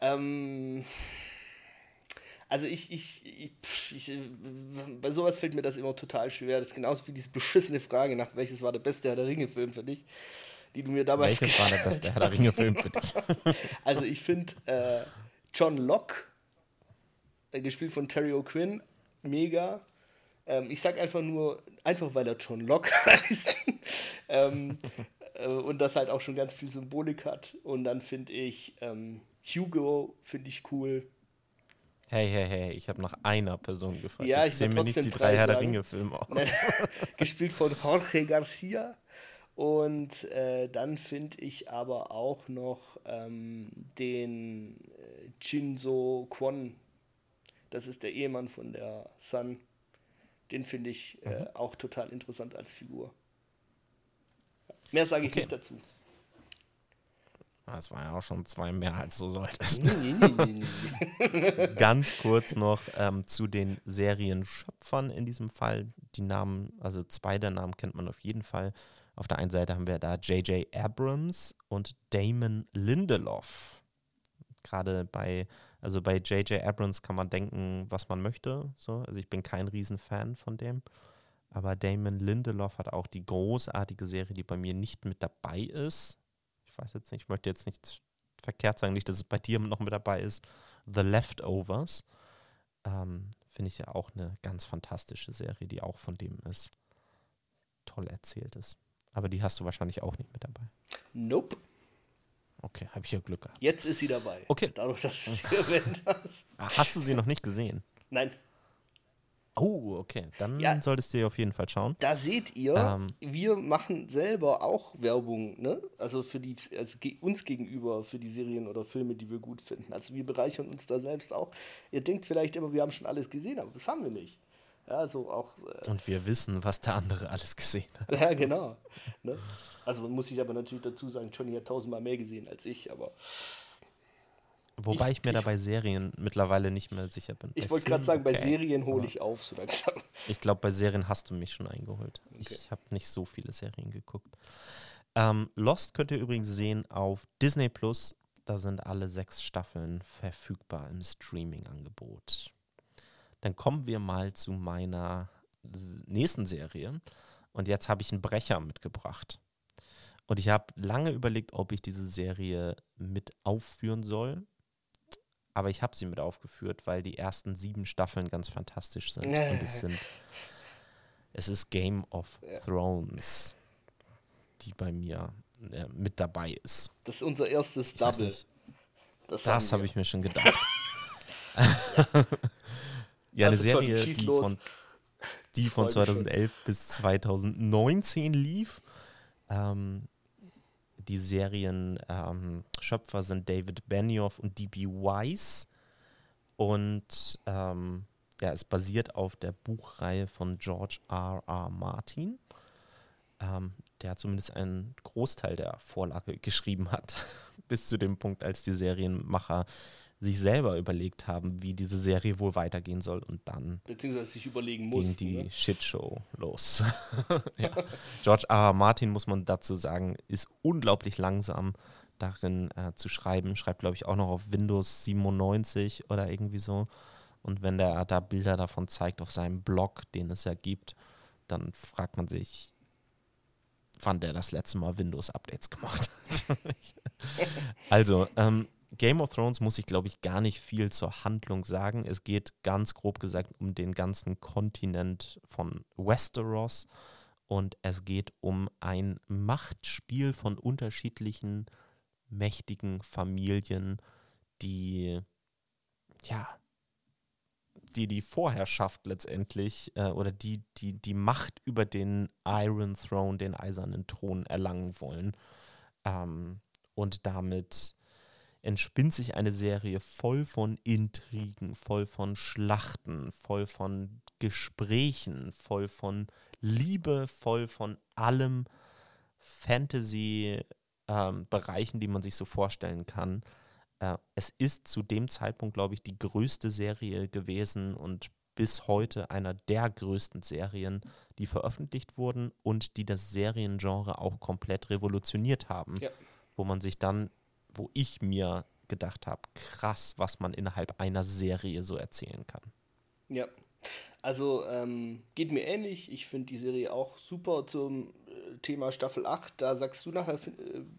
Ähm, also ich, ich, ich, ich, bei sowas fällt mir das immer total schwer. Das ist genauso wie diese beschissene Frage nach welches war der beste Herr der Ringe-Film für dich, die du mir damals Welches war der beste Herr der Ringe-Film für dich? *laughs* also ich finde äh, John Locke, äh, gespielt von Terry O'Quinn, mega. Ähm, ich sag einfach nur, einfach weil er John Locke *laughs* heißt. ähm, äh, und das halt auch schon ganz viel Symbolik hat. Und dann finde ich ähm, Hugo, finde ich cool. Hey, hey, hey, ich habe nach einer Person gefragt. Ja, ich will mir nicht die drei Herr der Ringe-Filme *laughs* aus. Gespielt von Jorge Garcia. Und äh, dann finde ich aber auch noch ähm, den äh, Shinzo Kwon. Das ist der Ehemann von der Sun. Den finde ich äh, mhm. auch total interessant als Figur. Mehr sage ich okay. nicht dazu. Das war ja auch schon zwei mehr als so solltest. *laughs* *laughs* Ganz kurz noch ähm, zu den Serienschöpfern in diesem Fall. Die Namen, also zwei der Namen kennt man auf jeden Fall. Auf der einen Seite haben wir da J.J. Abrams und Damon Lindelof. Gerade bei, also bei J.J. Abrams kann man denken, was man möchte. So. Also ich bin kein Riesenfan von dem. Aber Damon Lindelof hat auch die großartige Serie, die bei mir nicht mit dabei ist. Ich weiß jetzt nicht, ich möchte jetzt nicht verkehrt sagen, nicht, dass es bei dir noch mit dabei ist. The Leftovers. Ähm, Finde ich ja auch eine ganz fantastische Serie, die auch von dem ist. Toll erzählt ist. Aber die hast du wahrscheinlich auch nicht mit dabei. Nope. Okay, habe ich ja Glück gehabt. Jetzt ist sie dabei. Okay. Dadurch, dass du *laughs* sie erwähnt hast. Ah, hast du sie noch nicht gesehen? Nein. Oh, okay. Dann ja, solltest du auf jeden Fall schauen. Da seht ihr, ähm, wir machen selber auch Werbung, ne? Also für die, also uns gegenüber für die Serien oder Filme, die wir gut finden. Also wir bereichern uns da selbst auch. Ihr denkt vielleicht immer, wir haben schon alles gesehen, aber das haben wir nicht. Ja, also auch. Äh, Und wir wissen, was der andere alles gesehen hat. Ja, genau. Ne? Also muss ich aber natürlich dazu sagen, Johnny hat tausendmal mehr gesehen als ich, aber Wobei ich, ich mir ich, da bei Serien mittlerweile nicht mehr sicher bin. Ich wollte gerade sagen, bei okay. Serien hole ich auf, so langsam. Ich glaube, bei Serien hast du mich schon eingeholt. Okay. Ich habe nicht so viele Serien geguckt. Ähm, Lost könnt ihr übrigens sehen auf Disney Plus. Da sind alle sechs Staffeln verfügbar im Streaming-Angebot. Dann kommen wir mal zu meiner nächsten Serie. Und jetzt habe ich einen Brecher mitgebracht. Und ich habe lange überlegt, ob ich diese Serie mit aufführen soll aber ich habe sie mit aufgeführt, weil die ersten sieben Staffeln ganz fantastisch sind. Und es sind, es ist Game of ja. Thrones, die bei mir äh, mit dabei ist. Das ist unser erstes Double. Das, das habe ich mir schon gedacht. *laughs* *laughs* ja, eine Serie, die von, die von 2011 bis 2019 lief. Ähm, die Serienschöpfer ähm, sind David Benioff und D.B. Weiss. Und ähm, ja, es basiert auf der Buchreihe von George R. R. Martin, ähm, der zumindest einen Großteil der Vorlage *laughs* geschrieben hat, bis zu dem Punkt, als die Serienmacher sich selber überlegt haben, wie diese Serie wohl weitergehen soll und dann beziehungsweise sich überlegen mussten, ging die ne? Shitshow los. *laughs* ja. George R. R. Martin muss man dazu sagen, ist unglaublich langsam darin äh, zu schreiben. Schreibt glaube ich auch noch auf Windows 97 oder irgendwie so. Und wenn der da Bilder davon zeigt auf seinem Blog, den es ja gibt, dann fragt man sich, wann der das letzte Mal Windows-Updates gemacht hat. *laughs* also, ähm, Game of Thrones muss ich, glaube ich, gar nicht viel zur Handlung sagen. Es geht ganz grob gesagt um den ganzen Kontinent von Westeros Und es geht um ein Machtspiel von unterschiedlichen mächtigen Familien, die ja die die Vorherrschaft letztendlich äh, oder die, die die Macht über den Iron Throne, den eisernen Thron erlangen wollen. Ähm, und damit entspinnt sich eine Serie voll von Intrigen, voll von Schlachten, voll von Gesprächen, voll von Liebe, voll von allem Fantasy-Bereichen, ähm, die man sich so vorstellen kann. Äh, es ist zu dem Zeitpunkt, glaube ich, die größte Serie gewesen und bis heute einer der größten Serien, die veröffentlicht wurden und die das Seriengenre auch komplett revolutioniert haben. Ja. Wo man sich dann, wo ich mir gedacht habe, krass, was man innerhalb einer Serie so erzählen kann. Ja, also ähm, geht mir ähnlich. Ich finde die Serie auch super zum Thema Staffel 8. Da sagst du nachher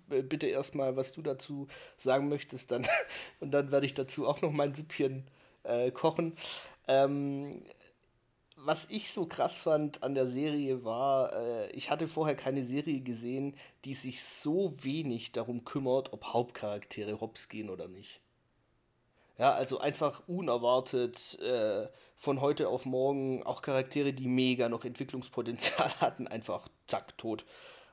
äh, bitte erstmal, was du dazu sagen möchtest. Dann, *laughs* und dann werde ich dazu auch noch mein Süppchen äh, kochen. Ähm, was ich so krass fand an der Serie war, äh, ich hatte vorher keine Serie gesehen, die sich so wenig darum kümmert, ob Hauptcharaktere hops gehen oder nicht. Ja, also einfach unerwartet äh, von heute auf morgen auch Charaktere, die mega noch Entwicklungspotenzial *laughs* hatten, einfach zack, tot.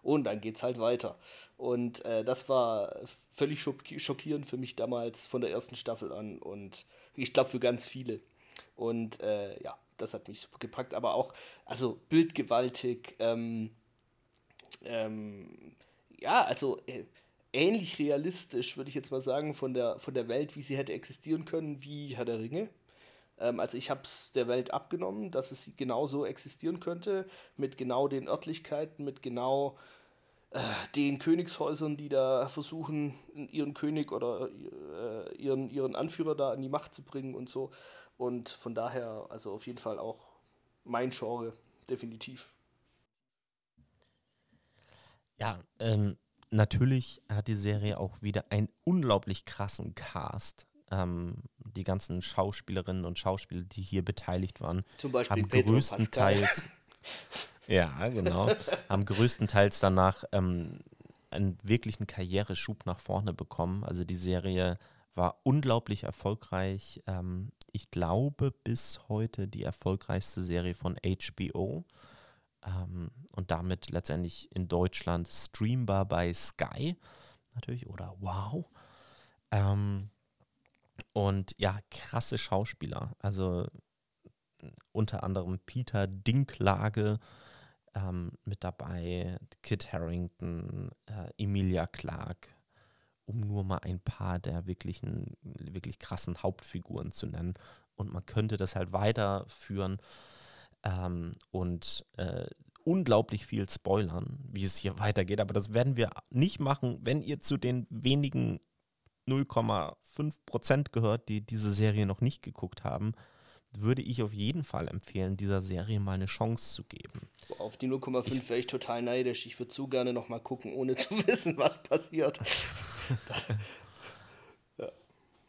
Und dann geht's halt weiter. Und äh, das war völlig schockierend für mich damals von der ersten Staffel an und ich glaube für ganz viele. Und äh, ja, das hat mich super gepackt, aber auch, also bildgewaltig, ähm, ähm, ja, also äh, ähnlich realistisch, würde ich jetzt mal sagen, von der, von der Welt, wie sie hätte existieren können, wie Herr der Ringe. Ähm, also ich habe es der Welt abgenommen, dass es genau so existieren könnte, mit genau den Örtlichkeiten, mit genau äh, den Königshäusern, die da versuchen, ihren König oder äh, ihren, ihren Anführer da an die Macht zu bringen und so. Und von daher, also auf jeden Fall auch mein Genre, definitiv. Ja, ähm, natürlich hat die Serie auch wieder einen unglaublich krassen Cast ähm, die ganzen Schauspielerinnen und Schauspieler, die hier beteiligt waren, Zum Beispiel haben Pedro größtenteils, *laughs* ja, genau, haben größtenteils danach ähm, einen wirklichen Karriereschub nach vorne bekommen. Also die Serie war unglaublich erfolgreich. Ähm, ich glaube, bis heute die erfolgreichste Serie von HBO ähm, und damit letztendlich in Deutschland streambar bei Sky natürlich oder Wow. Ähm, und ja, krasse Schauspieler. Also unter anderem Peter Dinklage ähm, mit dabei, Kit Harrington, äh, Emilia Clarke, um nur mal ein paar der wirklichen, wirklich krassen Hauptfiguren zu nennen. Und man könnte das halt weiterführen ähm, und äh, unglaublich viel spoilern, wie es hier *laughs* weitergeht. Aber das werden wir nicht machen, wenn ihr zu den wenigen 0,5 Prozent gehört, die diese Serie noch nicht geguckt haben, würde ich auf jeden Fall empfehlen, dieser Serie mal eine Chance zu geben. Auf die 0,5 wäre ich total neidisch. Ich würde so gerne noch mal gucken, ohne zu *laughs* wissen, was passiert. *laughs* ja,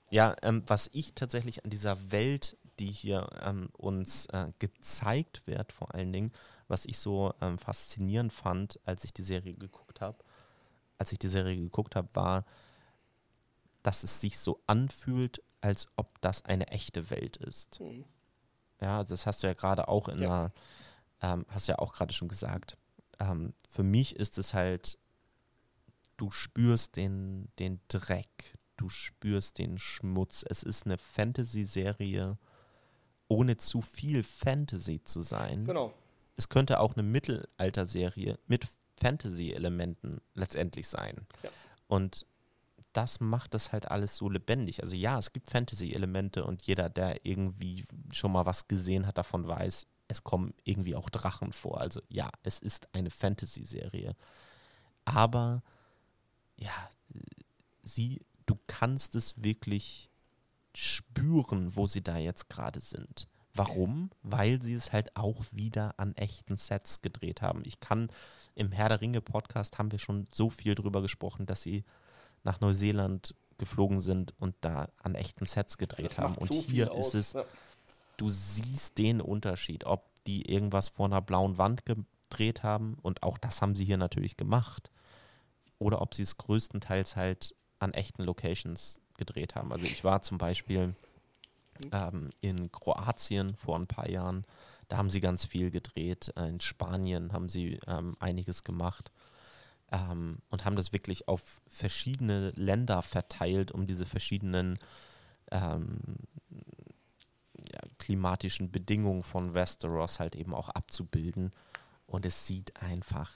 ja ähm, was ich tatsächlich an dieser Welt, die hier ähm, uns äh, gezeigt wird, vor allen Dingen, was ich so ähm, faszinierend fand, als ich die Serie geguckt habe, als ich die Serie geguckt habe, war, dass es sich so anfühlt, als ob das eine echte Welt ist. Mhm. Ja, das hast du ja gerade auch in ja. einer, ähm, hast du ja auch gerade schon gesagt. Ähm, für mich ist es halt, du spürst den, den Dreck, du spürst den Schmutz. Es ist eine Fantasy-Serie, ohne zu viel Fantasy zu sein. Genau. Es könnte auch eine Mittelalter-Serie mit Fantasy-Elementen letztendlich sein. Ja. Und das macht das halt alles so lebendig. Also ja, es gibt Fantasy-Elemente und jeder, der irgendwie schon mal was gesehen hat, davon weiß, es kommen irgendwie auch Drachen vor. Also ja, es ist eine Fantasy-Serie. Aber ja, sie, du kannst es wirklich spüren, wo sie da jetzt gerade sind. Warum? Weil sie es halt auch wieder an echten Sets gedreht haben. Ich kann im Herr der Ringe Podcast haben wir schon so viel drüber gesprochen, dass sie nach Neuseeland geflogen sind und da an echten Sets gedreht haben. Und so hier ist es, ja. du siehst den Unterschied, ob die irgendwas vor einer blauen Wand ge gedreht haben. Und auch das haben sie hier natürlich gemacht. Oder ob sie es größtenteils halt an echten Locations gedreht haben. Also ich war zum Beispiel ähm, in Kroatien vor ein paar Jahren. Da haben sie ganz viel gedreht. Äh, in Spanien haben sie ähm, einiges gemacht ähm, und haben das wirklich auf verschiedene Länder verteilt, um diese verschiedenen ähm, ja, klimatischen Bedingungen von Westeros halt eben auch abzubilden. Und es sieht einfach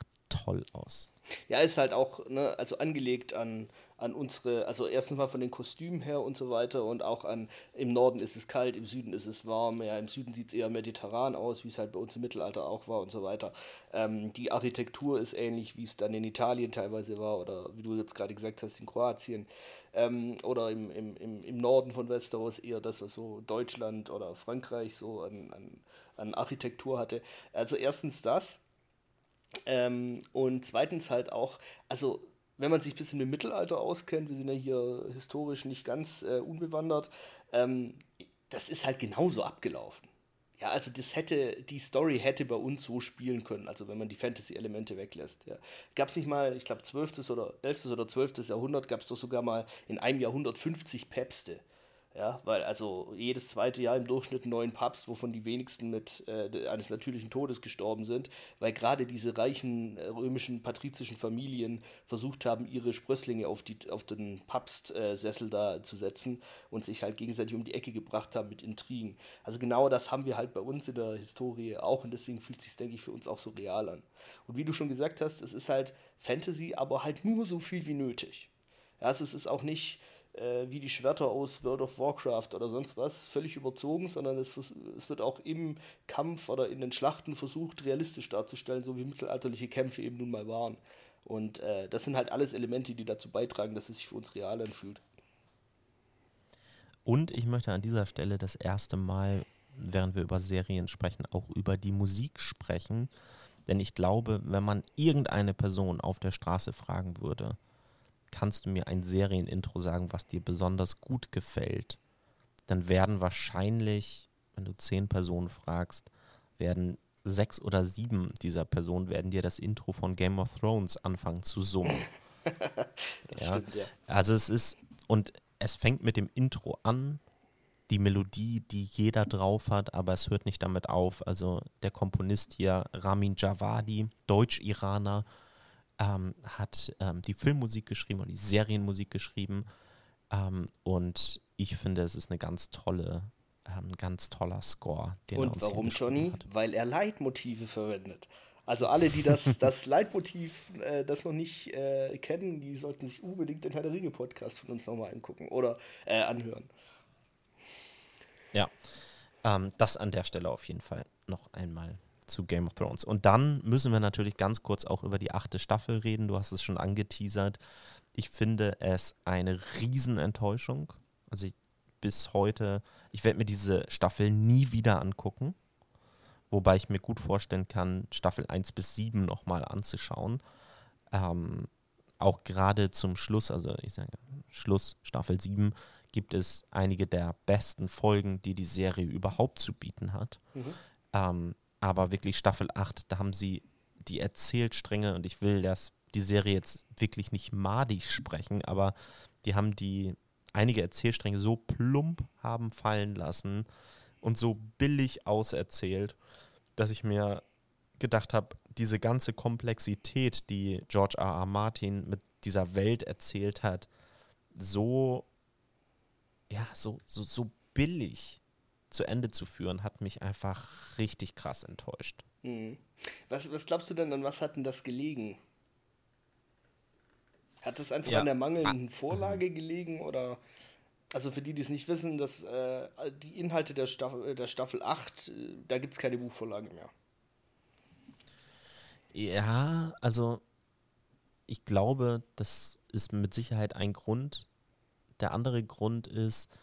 toll aus. Ja, ist halt auch, ne, also angelegt an, an unsere, also erstens mal von den Kostümen her und so weiter und auch an, im Norden ist es kalt, im Süden ist es warm, ja, im Süden sieht es eher mediterran aus, wie es halt bei uns im Mittelalter auch war und so weiter. Ähm, die Architektur ist ähnlich, wie es dann in Italien teilweise war oder wie du jetzt gerade gesagt hast, in Kroatien. Ähm, oder im, im, im, im Norden von Westeros eher das, was so Deutschland oder Frankreich so an, an, an Architektur hatte. Also erstens das. Ähm, und zweitens halt auch, also wenn man sich ein bisschen im Mittelalter auskennt, wir sind ja hier historisch nicht ganz äh, unbewandert, ähm, das ist halt genauso abgelaufen. Ja, also das hätte, die Story hätte bei uns so spielen können, also wenn man die Fantasy-Elemente weglässt. Ja. Gab es nicht mal, ich glaube, 12. oder 11. oder 12. Jahrhundert, gab es doch sogar mal in einem Jahrhundert 50 Päpste. Ja, weil also jedes zweite Jahr im Durchschnitt einen neuen Papst, wovon die wenigsten mit äh, eines natürlichen Todes gestorben sind, weil gerade diese reichen äh, römischen patrizischen Familien versucht haben, ihre Sprösslinge auf, die, auf den Papstsessel äh, da zu setzen und sich halt gegenseitig um die Ecke gebracht haben mit Intrigen. Also genau das haben wir halt bei uns in der Historie auch und deswegen fühlt sich, denke ich, für uns auch so real an. Und wie du schon gesagt hast, es ist halt Fantasy, aber halt nur so viel wie nötig. Ja, also es ist auch nicht äh, wie die Schwerter aus World of Warcraft oder sonst was, völlig überzogen, sondern es, es wird auch im Kampf oder in den Schlachten versucht, realistisch darzustellen, so wie mittelalterliche Kämpfe eben nun mal waren. Und äh, das sind halt alles Elemente, die dazu beitragen, dass es sich für uns real anfühlt. Und ich möchte an dieser Stelle das erste Mal, während wir über Serien sprechen, auch über die Musik sprechen. Denn ich glaube, wenn man irgendeine Person auf der Straße fragen würde, kannst du mir ein Serienintro sagen, was dir besonders gut gefällt, dann werden wahrscheinlich, wenn du zehn Personen fragst, werden sechs oder sieben dieser Personen werden dir das Intro von Game of Thrones anfangen zu summen. *laughs* das ja. stimmt, ja. Also es ist, und es fängt mit dem Intro an, die Melodie, die jeder drauf hat, aber es hört nicht damit auf. Also der Komponist hier, Ramin Javadi, Deutsch-Iraner, ähm, hat ähm, die Filmmusik geschrieben oder die Serienmusik geschrieben. Ähm, und ich finde, es ist eine ganz tolle, ähm, ganz toller Score. Und warum, Johnny? Hat. Weil er Leitmotive verwendet. Also alle, die das, *laughs* das Leitmotiv, äh, das noch nicht äh, kennen, die sollten sich unbedingt den Herr der Ringe Podcast von uns nochmal angucken oder äh, anhören. Ja, ähm, das an der Stelle auf jeden Fall noch einmal zu Game of Thrones. Und dann müssen wir natürlich ganz kurz auch über die achte Staffel reden. Du hast es schon angeteasert. Ich finde es eine Riesenenttäuschung. Also ich, bis heute, ich werde mir diese Staffel nie wieder angucken. Wobei ich mir gut vorstellen kann, Staffel 1 bis 7 nochmal anzuschauen. Ähm, auch gerade zum Schluss, also ich sage Schluss, Staffel 7, gibt es einige der besten Folgen, die die Serie überhaupt zu bieten hat. Mhm. Ähm, aber wirklich Staffel 8, da haben sie die Erzählstränge und ich will das, die Serie jetzt wirklich nicht madig sprechen, aber die haben die einige Erzählstränge so plump haben fallen lassen und so billig auserzählt, dass ich mir gedacht habe, diese ganze Komplexität, die George R. R. Martin mit dieser Welt erzählt hat, so ja, so, so, so billig zu Ende zu führen, hat mich einfach richtig krass enttäuscht. Mhm. Was, was glaubst du denn, an was hat denn das gelegen? Hat es einfach ja. an der mangelnden ah. Vorlage gelegen oder also für die, die es nicht wissen, dass äh, die Inhalte der Staffel, der Staffel 8, äh, da gibt es keine Buchvorlage mehr. Ja, also ich glaube, das ist mit Sicherheit ein Grund. Der andere Grund ist,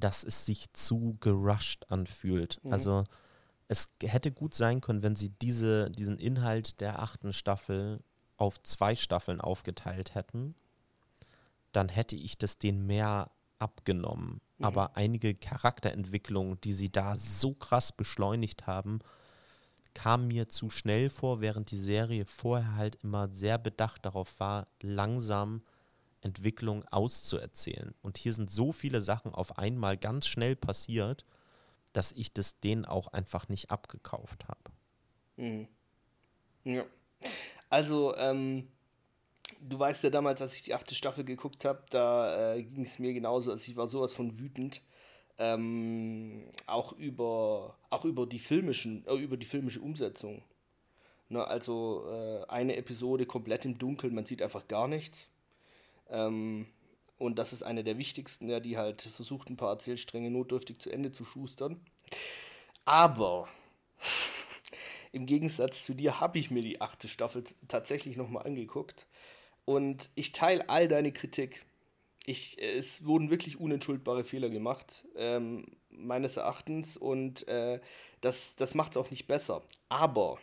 dass es sich zu gerusht anfühlt. Mhm. Also es hätte gut sein können, wenn sie diese, diesen Inhalt der achten Staffel auf zwei Staffeln aufgeteilt hätten, dann hätte ich das denen mehr abgenommen. Mhm. Aber einige Charakterentwicklungen, die sie da so krass beschleunigt haben, kam mir zu schnell vor, während die Serie vorher halt immer sehr bedacht darauf war, langsam Entwicklung auszuerzählen. Und hier sind so viele Sachen auf einmal ganz schnell passiert, dass ich das denen auch einfach nicht abgekauft habe. Mhm. Ja. Also, ähm, du weißt ja damals, als ich die achte Staffel geguckt habe, da äh, ging es mir genauso. Also ich war sowas von wütend. Ähm, auch über auch über die filmischen, äh, über die filmische Umsetzung. Ne, also äh, eine Episode komplett im Dunkeln, man sieht einfach gar nichts. Ähm, und das ist eine der wichtigsten, ja, die halt versucht, ein paar Erzählstränge notdürftig zu Ende zu schustern. Aber *laughs* im Gegensatz zu dir habe ich mir die achte Staffel tatsächlich nochmal angeguckt. Und ich teile all deine Kritik. Ich, es wurden wirklich unentschuldbare Fehler gemacht, ähm, meines Erachtens. Und äh, das, das macht es auch nicht besser. Aber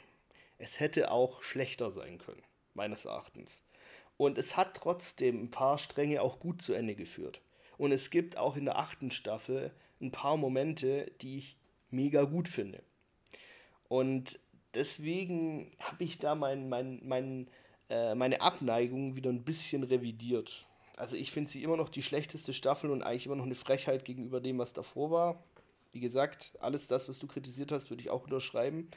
es hätte auch schlechter sein können, meines Erachtens. Und es hat trotzdem ein paar Stränge auch gut zu Ende geführt. Und es gibt auch in der achten Staffel ein paar Momente, die ich mega gut finde. Und deswegen habe ich da mein, mein, mein, äh, meine Abneigung wieder ein bisschen revidiert. Also ich finde sie immer noch die schlechteste Staffel und eigentlich immer noch eine Frechheit gegenüber dem, was davor war. Wie gesagt, alles das, was du kritisiert hast, würde ich auch unterschreiben.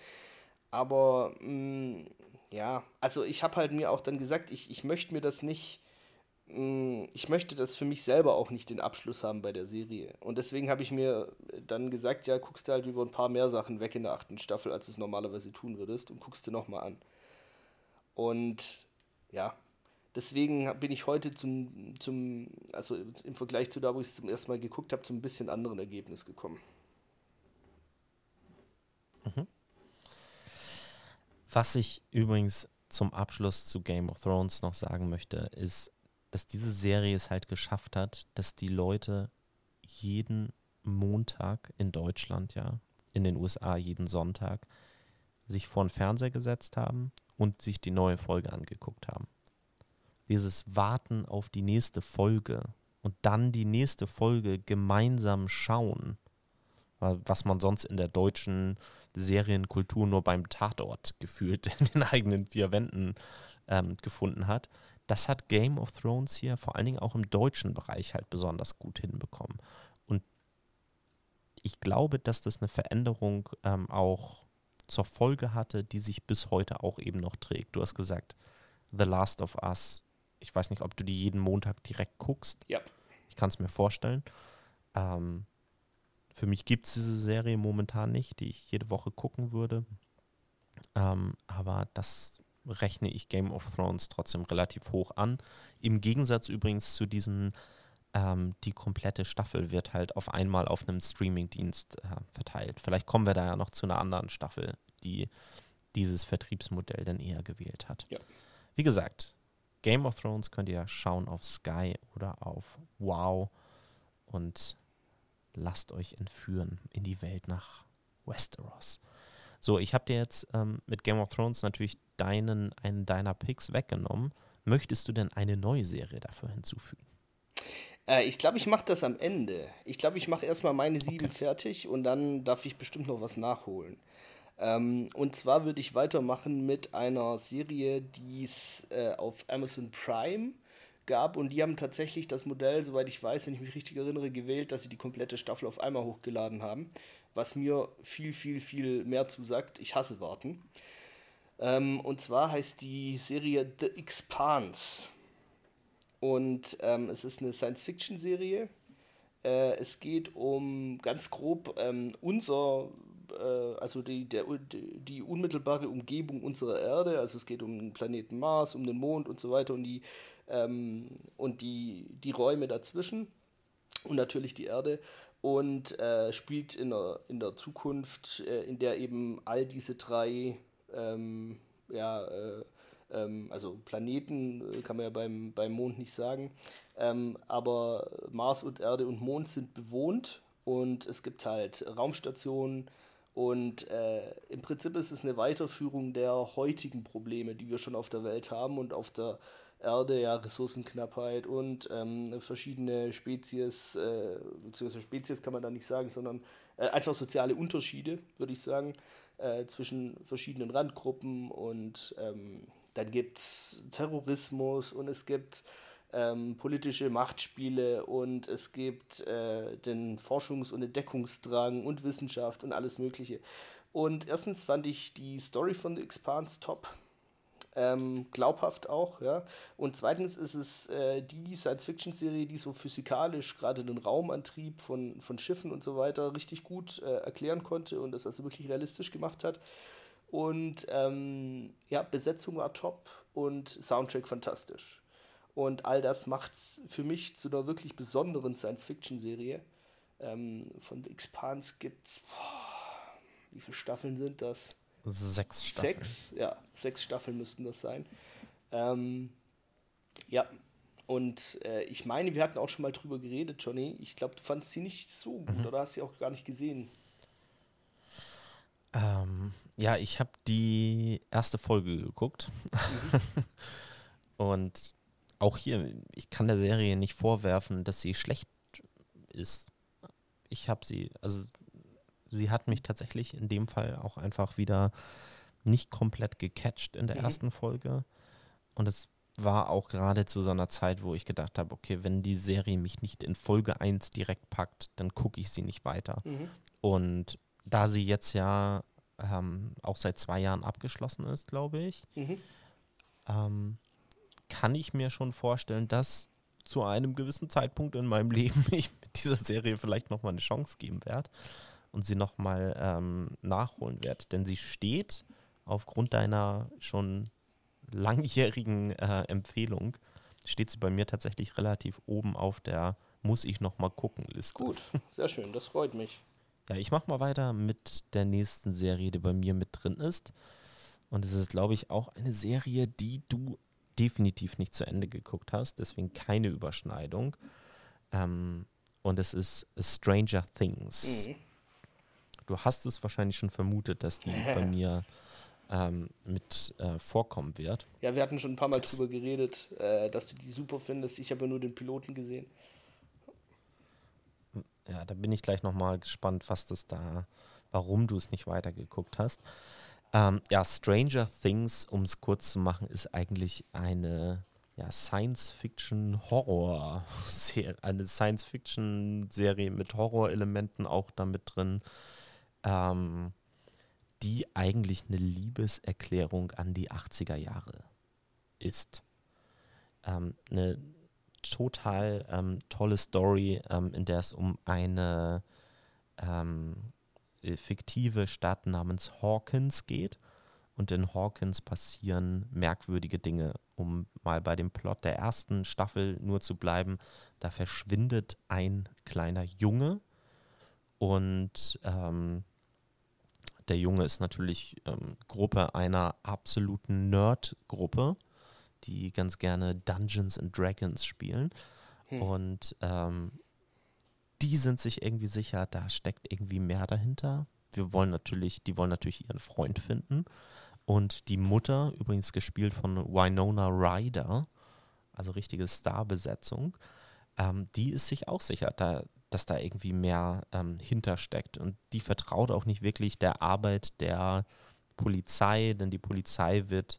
Aber mm, ja, also ich habe halt mir auch dann gesagt, ich, ich möchte mir das nicht, mm, ich möchte das für mich selber auch nicht den Abschluss haben bei der Serie. Und deswegen habe ich mir dann gesagt, ja, guckst du halt über ein paar mehr Sachen weg in der achten Staffel, als du es normalerweise tun würdest und guckst du nochmal an. Und ja, deswegen bin ich heute zum, zum, also im Vergleich zu da, wo ich es zum ersten Mal geguckt habe, zu ein bisschen anderen Ergebnis gekommen. Mhm. Was ich übrigens zum Abschluss zu Game of Thrones noch sagen möchte, ist, dass diese Serie es halt geschafft hat, dass die Leute jeden Montag in Deutschland, ja, in den USA jeden Sonntag, sich vor den Fernseher gesetzt haben und sich die neue Folge angeguckt haben. Dieses Warten auf die nächste Folge und dann die nächste Folge gemeinsam schauen, was man sonst in der deutschen Serienkultur nur beim Tatort gefühlt *laughs* in den eigenen vier Wänden ähm, gefunden hat. Das hat Game of Thrones hier vor allen Dingen auch im deutschen Bereich halt besonders gut hinbekommen. Und ich glaube, dass das eine Veränderung ähm, auch zur Folge hatte, die sich bis heute auch eben noch trägt. Du hast gesagt, The Last of Us. Ich weiß nicht, ob du die jeden Montag direkt guckst. Ja. Ich kann es mir vorstellen. Ähm, für mich gibt es diese Serie momentan nicht, die ich jede Woche gucken würde. Ähm, aber das rechne ich Game of Thrones trotzdem relativ hoch an. Im Gegensatz übrigens zu diesen, ähm, die komplette Staffel wird halt auf einmal auf einem Streamingdienst äh, verteilt. Vielleicht kommen wir da ja noch zu einer anderen Staffel, die dieses Vertriebsmodell dann eher gewählt hat. Ja. Wie gesagt, Game of Thrones könnt ihr schauen auf Sky oder auf Wow. Und lasst euch entführen in die Welt nach Westeros. So, ich habe dir jetzt ähm, mit Game of Thrones natürlich deinen, einen deiner Picks weggenommen. Möchtest du denn eine neue Serie dafür hinzufügen? Äh, ich glaube, ich mache das am Ende. Ich glaube, ich mache erstmal meine sieben okay. fertig und dann darf ich bestimmt noch was nachholen. Ähm, und zwar würde ich weitermachen mit einer Serie, die es äh, auf Amazon Prime gab und die haben tatsächlich das Modell, soweit ich weiß, wenn ich mich richtig erinnere, gewählt, dass sie die komplette Staffel auf einmal hochgeladen haben, was mir viel, viel, viel mehr zusagt. Ich hasse Warten. Ähm, und zwar heißt die Serie The Expanse. Und ähm, es ist eine Science-Fiction-Serie. Äh, es geht um ganz grob ähm, unser, äh, also die, der, die, unmittelbare Umgebung unserer Erde. Also es geht um den Planeten Mars, um den Mond und so weiter und die ähm, und die, die Räume dazwischen und natürlich die Erde. Und äh, spielt in der, in der Zukunft, äh, in der eben all diese drei, ähm, ja, äh, ähm, also Planeten äh, kann man ja beim, beim Mond nicht sagen, ähm, aber Mars und Erde und Mond sind bewohnt und es gibt halt Raumstationen, und äh, im Prinzip ist es eine Weiterführung der heutigen Probleme, die wir schon auf der Welt haben und auf der Erde, ja, Ressourcenknappheit und ähm, verschiedene Spezies, äh, beziehungsweise Spezies kann man da nicht sagen, sondern äh, einfach soziale Unterschiede, würde ich sagen. äh, zwischen verschiedenen Randgruppen und ähm, dann gibt es Terrorismus und es gibt ähm, politische Machtspiele und es gibt äh, den Forschungs- und Entdeckungsdrang und Wissenschaft und alles Mögliche. Und erstens fand ich die Story von The Expanse top. Ähm, glaubhaft auch, ja. Und zweitens ist es äh, die Science-Fiction-Serie, die so physikalisch gerade den Raumantrieb von, von Schiffen und so weiter richtig gut äh, erklären konnte und das also wirklich realistisch gemacht hat. Und ähm, ja, Besetzung war top und Soundtrack fantastisch. Und all das macht es für mich zu einer wirklich besonderen Science-Fiction-Serie. Ähm, von The Expanse gibt es, wie viele Staffeln sind das? Sechs Staffeln. Sechs, ja, sechs Staffeln müssten das sein. Ähm, ja, und äh, ich meine, wir hatten auch schon mal drüber geredet, Johnny. Ich glaube, du fandest sie nicht so gut mhm. oder hast sie auch gar nicht gesehen? Ähm, ja, ich habe die erste Folge geguckt. Mhm. *laughs* und auch hier, ich kann der Serie nicht vorwerfen, dass sie schlecht ist. Ich habe sie, also sie hat mich tatsächlich in dem Fall auch einfach wieder nicht komplett gecatcht in der mhm. ersten Folge. Und es war auch gerade zu so einer Zeit, wo ich gedacht habe, okay, wenn die Serie mich nicht in Folge 1 direkt packt, dann gucke ich sie nicht weiter. Mhm. Und da sie jetzt ja ähm, auch seit zwei Jahren abgeschlossen ist, glaube ich, mhm. ähm, kann ich mir schon vorstellen, dass zu einem gewissen Zeitpunkt in meinem *laughs* Leben ich mit dieser Serie vielleicht nochmal eine Chance geben werde und sie nochmal ähm, nachholen werde. Denn sie steht aufgrund deiner schon langjährigen äh, Empfehlung, steht sie bei mir tatsächlich relativ oben auf der Muss ich nochmal gucken Liste. Gut, sehr schön, das freut mich. Ja, ich mache mal weiter mit der nächsten Serie, die bei mir mit drin ist. Und es ist, glaube ich, auch eine Serie, die du definitiv nicht zu Ende geguckt hast, deswegen keine Überschneidung. Ähm, und es ist Stranger Things. Mhm. Du hast es wahrscheinlich schon vermutet, dass die bei *laughs* mir ähm, mit äh, vorkommen wird. Ja, wir hatten schon ein paar Mal das drüber geredet, äh, dass du die super findest. Ich habe ja nur den Piloten gesehen ja, da bin ich gleich nochmal gespannt, was das da, warum du es nicht weitergeguckt hast. Ähm, ja, Stranger Things, um es kurz zu machen, ist eigentlich eine ja, Science-Fiction-Horror-Serie, eine Science-Fiction-Serie mit Horrorelementen auch damit drin, ähm, die eigentlich eine Liebeserklärung an die 80er Jahre ist. Ähm, eine total ähm, tolle Story, ähm, in der es um eine ähm, äh, fiktive Stadt namens Hawkins geht. Und in Hawkins passieren merkwürdige Dinge. Um mal bei dem Plot der ersten Staffel nur zu bleiben, da verschwindet ein kleiner Junge und ähm, der Junge ist natürlich ähm, Gruppe einer absoluten Nerd-Gruppe die ganz gerne Dungeons and Dragons spielen. Hm. Und ähm, die sind sich irgendwie sicher, da steckt irgendwie mehr dahinter. Wir wollen natürlich, die wollen natürlich ihren Freund finden. Und die Mutter, übrigens gespielt von Winona Ryder, also richtige Starbesetzung, ähm, die ist sich auch sicher, da, dass da irgendwie mehr ähm, hintersteckt. Und die vertraut auch nicht wirklich der Arbeit der Polizei, denn die Polizei wird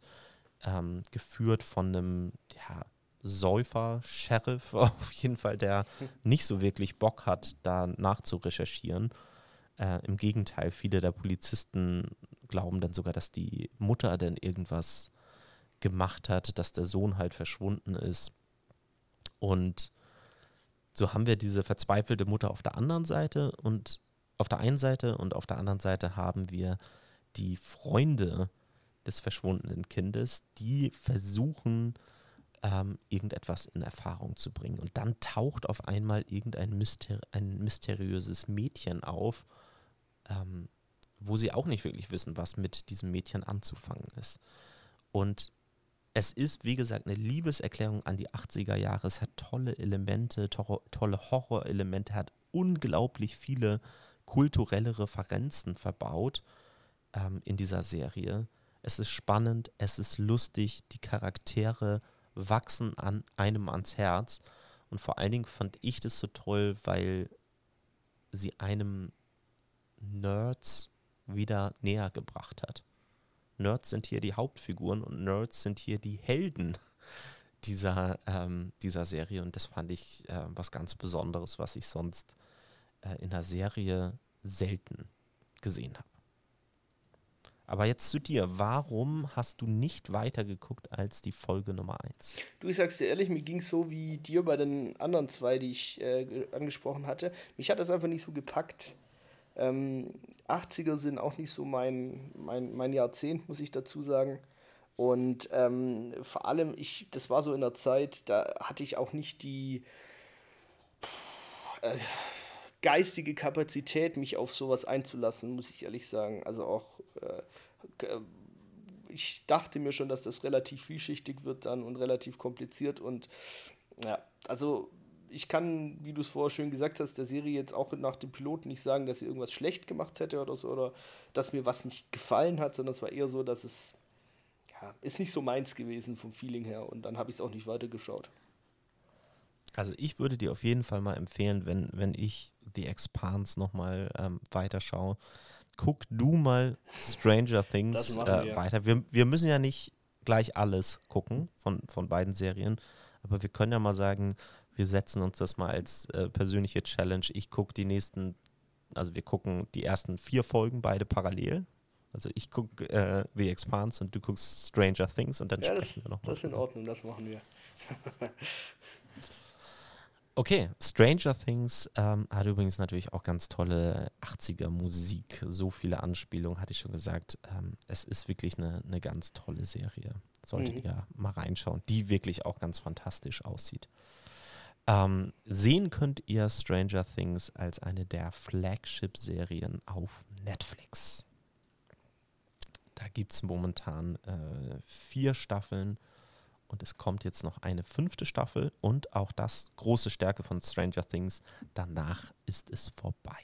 ähm, geführt von einem ja, Säufer, Sheriff *laughs* auf jeden Fall, der nicht so wirklich Bock hat, da nachzurecherchieren. Äh, Im Gegenteil, viele der Polizisten glauben dann sogar, dass die Mutter denn irgendwas gemacht hat, dass der Sohn halt verschwunden ist. Und so haben wir diese verzweifelte Mutter auf der anderen Seite und auf der einen Seite und auf der anderen Seite haben wir die Freunde des verschwundenen Kindes, die versuchen, ähm, irgendetwas in Erfahrung zu bringen. Und dann taucht auf einmal irgendein Myster ein mysteriöses Mädchen auf, ähm, wo sie auch nicht wirklich wissen, was mit diesem Mädchen anzufangen ist. Und es ist, wie gesagt, eine Liebeserklärung an die 80er Jahre. Es hat tolle Elemente, to tolle Horrorelemente, hat unglaublich viele kulturelle Referenzen verbaut ähm, in dieser Serie. Es ist spannend, es ist lustig, die Charaktere wachsen an einem ans Herz. Und vor allen Dingen fand ich das so toll, weil sie einem Nerds wieder näher gebracht hat. Nerds sind hier die Hauptfiguren und Nerds sind hier die Helden *laughs* dieser, ähm, dieser Serie und das fand ich äh, was ganz Besonderes, was ich sonst äh, in der Serie selten gesehen habe. Aber jetzt zu dir. Warum hast du nicht weitergeguckt als die Folge Nummer 1? Du, ich sag's dir ehrlich, mir ging es so wie dir bei den anderen zwei, die ich äh, angesprochen hatte. Mich hat das einfach nicht so gepackt. Ähm, 80er sind auch nicht so mein, mein, mein Jahrzehnt, muss ich dazu sagen. Und ähm, vor allem, ich, das war so in der Zeit, da hatte ich auch nicht die äh, geistige Kapazität, mich auf sowas einzulassen, muss ich ehrlich sagen. Also auch äh, ich dachte mir schon, dass das relativ vielschichtig wird dann und relativ kompliziert und ja, also ich kann, wie du es vorher schön gesagt hast, der Serie jetzt auch nach dem Piloten nicht sagen, dass sie irgendwas schlecht gemacht hätte oder so oder dass mir was nicht gefallen hat, sondern es war eher so, dass es ja, ist nicht so meins gewesen vom Feeling her und dann habe ich es auch nicht weitergeschaut. Also ich würde dir auf jeden Fall mal empfehlen, wenn, wenn ich The Expanse nochmal ähm, weiterschaue, guck du mal Stranger Things äh, wir. weiter. Wir, wir müssen ja nicht gleich alles gucken von, von beiden Serien, aber wir können ja mal sagen, wir setzen uns das mal als äh, persönliche Challenge. Ich gucke die nächsten, also wir gucken die ersten vier Folgen beide parallel. Also ich gucke äh, The Expanse und du guckst Stranger Things und dann ja, sprechen das, wir nochmal. Das ist in Ordnung, das machen wir. *laughs* Okay, Stranger Things ähm, hat übrigens natürlich auch ganz tolle 80er Musik. So viele Anspielungen, hatte ich schon gesagt. Ähm, es ist wirklich eine, eine ganz tolle Serie. Solltet mhm. ihr mal reinschauen, die wirklich auch ganz fantastisch aussieht. Ähm, sehen könnt ihr Stranger Things als eine der Flagship-Serien auf Netflix. Da gibt es momentan äh, vier Staffeln und es kommt jetzt noch eine fünfte Staffel und auch das große Stärke von Stranger Things. Danach ist es vorbei.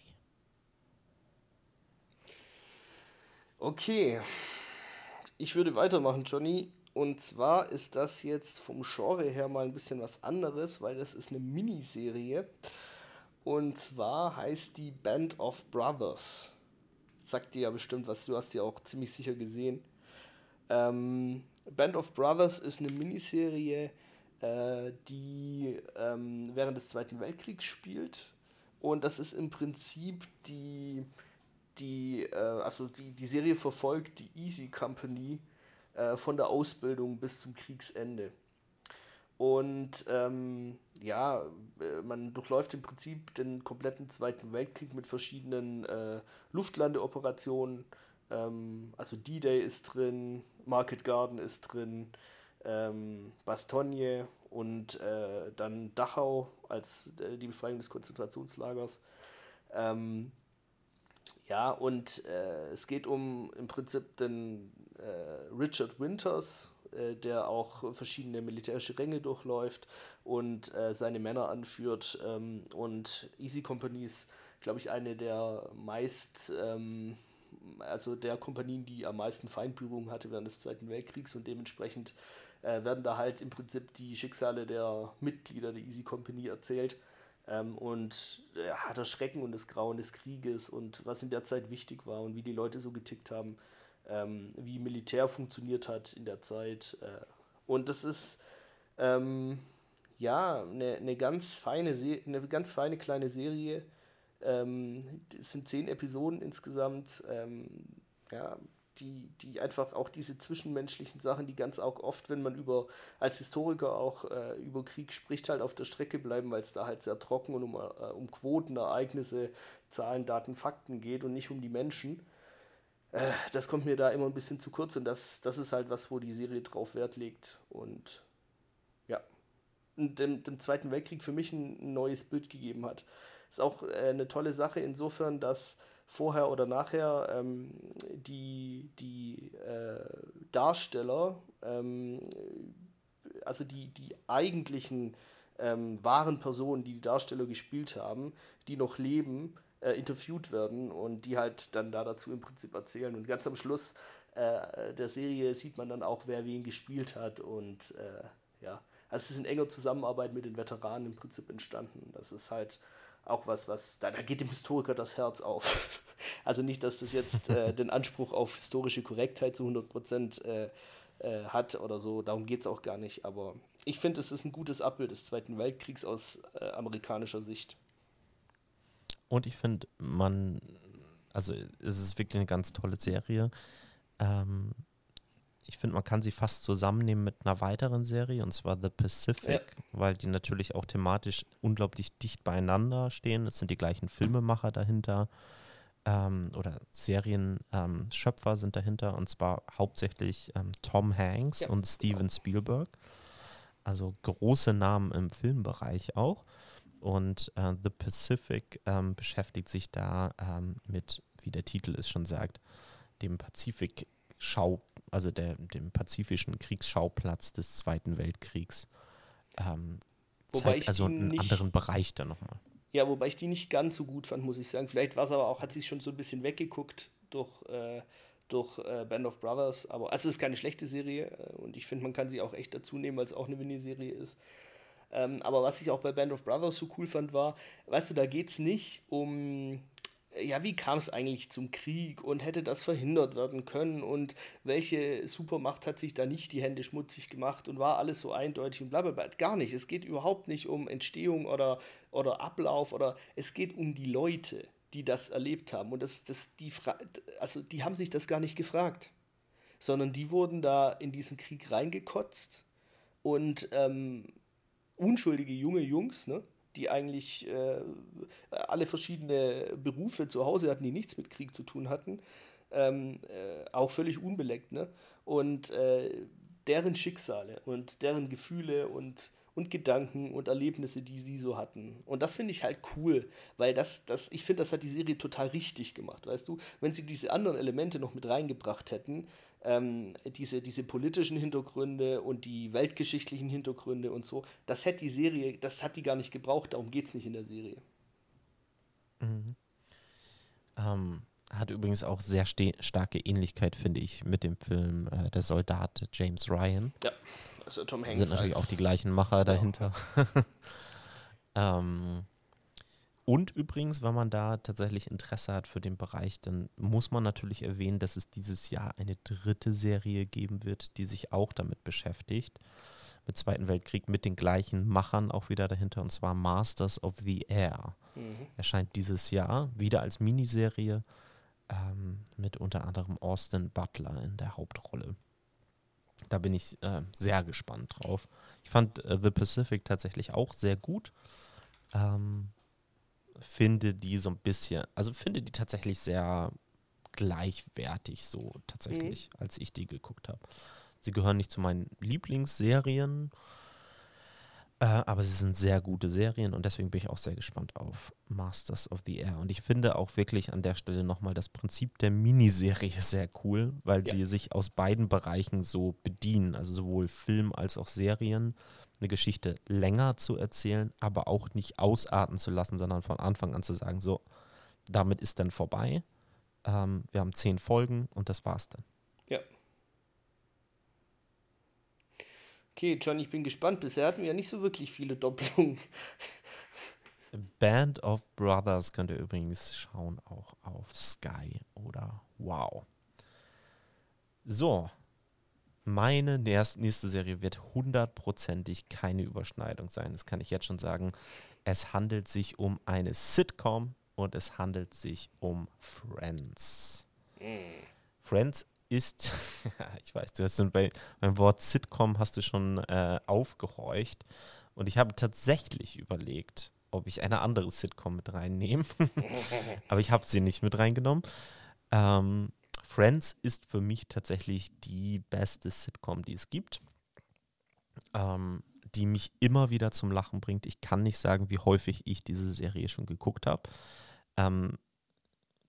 Okay, ich würde weitermachen, Johnny. Und zwar ist das jetzt vom Genre her mal ein bisschen was anderes, weil das ist eine Miniserie. Und zwar heißt die Band of Brothers. Sagt dir ja bestimmt was, du hast die auch ziemlich sicher gesehen. Ähm, Band of Brothers ist eine Miniserie, äh, die ähm, während des Zweiten Weltkriegs spielt. Und das ist im Prinzip die, die, äh, also die, die Serie verfolgt die Easy Company äh, von der Ausbildung bis zum Kriegsende. Und ähm, ja, äh, man durchläuft im Prinzip den kompletten Zweiten Weltkrieg mit verschiedenen äh, Luftlandeoperationen. Ähm, also D-Day ist drin, Market Garden ist drin, ähm, Bastogne und äh, dann Dachau als äh, die Befreiung des Konzentrationslagers. Ähm, ja, und äh, es geht um im Prinzip den Richard Winters, äh, der auch verschiedene militärische Ränge durchläuft und äh, seine Männer anführt. Ähm, und Easy Company ist, glaube ich, eine der meist ähm, also der Kompanien, die am meisten Feindberührung hatte während des Zweiten Weltkriegs und dementsprechend äh, werden da halt im Prinzip die Schicksale der Mitglieder der Easy Company erzählt. Ähm, und ja, das Schrecken und das Grauen des Krieges und was in der Zeit wichtig war und wie die Leute so getickt haben, ähm, wie Militär funktioniert hat in der Zeit. Äh, und das ist ähm, ja eine, eine ganz feine eine ganz feine kleine Serie, ähm, es sind zehn Episoden insgesamt, ähm, ja, die, die einfach auch diese zwischenmenschlichen Sachen, die ganz auch oft, wenn man über als Historiker auch äh, über Krieg spricht, halt auf der Strecke bleiben, weil es da halt sehr trocken und um, äh, um Quoten, Ereignisse, Zahlen, Daten, Fakten geht und nicht um die Menschen. Äh, das kommt mir da immer ein bisschen zu kurz und das, das ist halt was, wo die Serie drauf Wert legt. Und ja, dem, dem Zweiten Weltkrieg für mich ein neues Bild gegeben hat. Ist auch äh, eine tolle Sache insofern, dass vorher oder nachher ähm, die, die äh, Darsteller, ähm, also die, die eigentlichen ähm, wahren Personen, die die Darsteller gespielt haben, die noch leben, äh, interviewt werden und die halt dann da dazu im Prinzip erzählen. Und ganz am Schluss äh, der Serie sieht man dann auch, wer wen gespielt hat und äh, ja, also es ist in enger Zusammenarbeit mit den Veteranen im Prinzip entstanden. Das ist halt auch was, was, da, da geht dem Historiker das Herz auf. *laughs* also nicht, dass das jetzt äh, den Anspruch auf historische Korrektheit zu 100 Prozent äh, äh, hat oder so, darum geht es auch gar nicht. Aber ich finde, es ist ein gutes Abbild des Zweiten Weltkriegs aus äh, amerikanischer Sicht. Und ich finde, man, also es ist wirklich eine ganz tolle Serie. Ähm, ich finde, man kann sie fast zusammennehmen mit einer weiteren Serie, und zwar The Pacific, ja. weil die natürlich auch thematisch unglaublich dicht beieinander stehen. Es sind die gleichen Filmemacher dahinter ähm, oder Serienschöpfer ähm, sind dahinter, und zwar hauptsächlich ähm, Tom Hanks ja. und Steven Spielberg. Also große Namen im Filmbereich auch. Und äh, The Pacific ähm, beschäftigt sich da ähm, mit, wie der Titel es schon sagt, dem Pazifik-Schau, also der, dem pazifischen Kriegsschauplatz des Zweiten Weltkriegs. Ähm, zeigt also einen anderen Bereich da nochmal. Ja, wobei ich die nicht ganz so gut fand, muss ich sagen. Vielleicht war es aber auch, hat sie schon so ein bisschen weggeguckt durch, äh, durch äh, Band of Brothers. Aber also es ist keine schlechte Serie äh, und ich finde, man kann sie auch echt dazu nehmen, weil es auch eine Miniserie ist. Ähm, aber was ich auch bei Band of Brothers so cool fand, war, weißt du, da geht es nicht um ja, wie kam es eigentlich zum Krieg und hätte das verhindert werden können und welche Supermacht hat sich da nicht die Hände schmutzig gemacht und war alles so eindeutig und blablabla. Gar nicht. Es geht überhaupt nicht um Entstehung oder, oder Ablauf oder es geht um die Leute, die das erlebt haben. Und das, das, die, also die haben sich das gar nicht gefragt, sondern die wurden da in diesen Krieg reingekotzt und ähm, unschuldige junge Jungs, ne? die eigentlich äh, alle verschiedene Berufe zu Hause hatten, die nichts mit Krieg zu tun hatten, ähm, äh, auch völlig unbeleckt. Ne? Und äh, deren Schicksale und deren Gefühle und, und Gedanken und Erlebnisse, die sie so hatten. Und das finde ich halt cool, weil das, das, ich finde, das hat die Serie total richtig gemacht, weißt du? Wenn sie diese anderen Elemente noch mit reingebracht hätten, ähm, diese, diese politischen Hintergründe und die weltgeschichtlichen Hintergründe und so, das hätte die Serie, das hat die gar nicht gebraucht, darum geht es nicht in der Serie. Mhm. Ähm, hat übrigens auch sehr starke Ähnlichkeit, finde ich, mit dem Film äh, Der Soldat James Ryan. Ja, also Tom Hanks. Sind natürlich auch die gleichen Macher dahinter. *laughs* ähm, und übrigens, wenn man da tatsächlich Interesse hat für den Bereich, dann muss man natürlich erwähnen, dass es dieses Jahr eine dritte Serie geben wird, die sich auch damit beschäftigt. Mit Zweiten Weltkrieg, mit den gleichen Machern auch wieder dahinter, und zwar Masters of the Air. Mhm. Erscheint dieses Jahr wieder als Miniserie ähm, mit unter anderem Austin Butler in der Hauptrolle. Da bin ich äh, sehr gespannt drauf. Ich fand äh, The Pacific tatsächlich auch sehr gut. Ähm, finde die so ein bisschen, also finde die tatsächlich sehr gleichwertig so tatsächlich, mhm. als ich die geguckt habe. Sie gehören nicht zu meinen Lieblingsserien, äh, aber sie sind sehr gute Serien und deswegen bin ich auch sehr gespannt auf Masters of the Air. Und ich finde auch wirklich an der Stelle nochmal das Prinzip der Miniserie *laughs* sehr cool, weil ja. sie sich aus beiden Bereichen so bedienen, also sowohl Film als auch Serien eine Geschichte länger zu erzählen, aber auch nicht ausarten zu lassen, sondern von Anfang an zu sagen, so, damit ist dann vorbei. Ähm, wir haben zehn Folgen und das war's dann. Ja. Okay, John, ich bin gespannt. Bisher hatten wir ja nicht so wirklich viele Doppelungen. Band of Brothers könnt ihr übrigens schauen, auch auf Sky oder Wow. So, meine nächste Serie wird hundertprozentig keine Überschneidung sein. Das kann ich jetzt schon sagen. Es handelt sich um eine Sitcom und es handelt sich um Friends. Mm. Friends ist, *laughs* ich weiß, du hast bei, beim Wort Sitcom hast du schon äh, aufgehorcht und ich habe tatsächlich überlegt, ob ich eine andere Sitcom mit reinnehme, *laughs* aber ich habe sie nicht mit reingenommen. Ähm, Friends ist für mich tatsächlich die beste Sitcom, die es gibt. Ähm, die mich immer wieder zum Lachen bringt. Ich kann nicht sagen, wie häufig ich diese Serie schon geguckt habe. Ähm,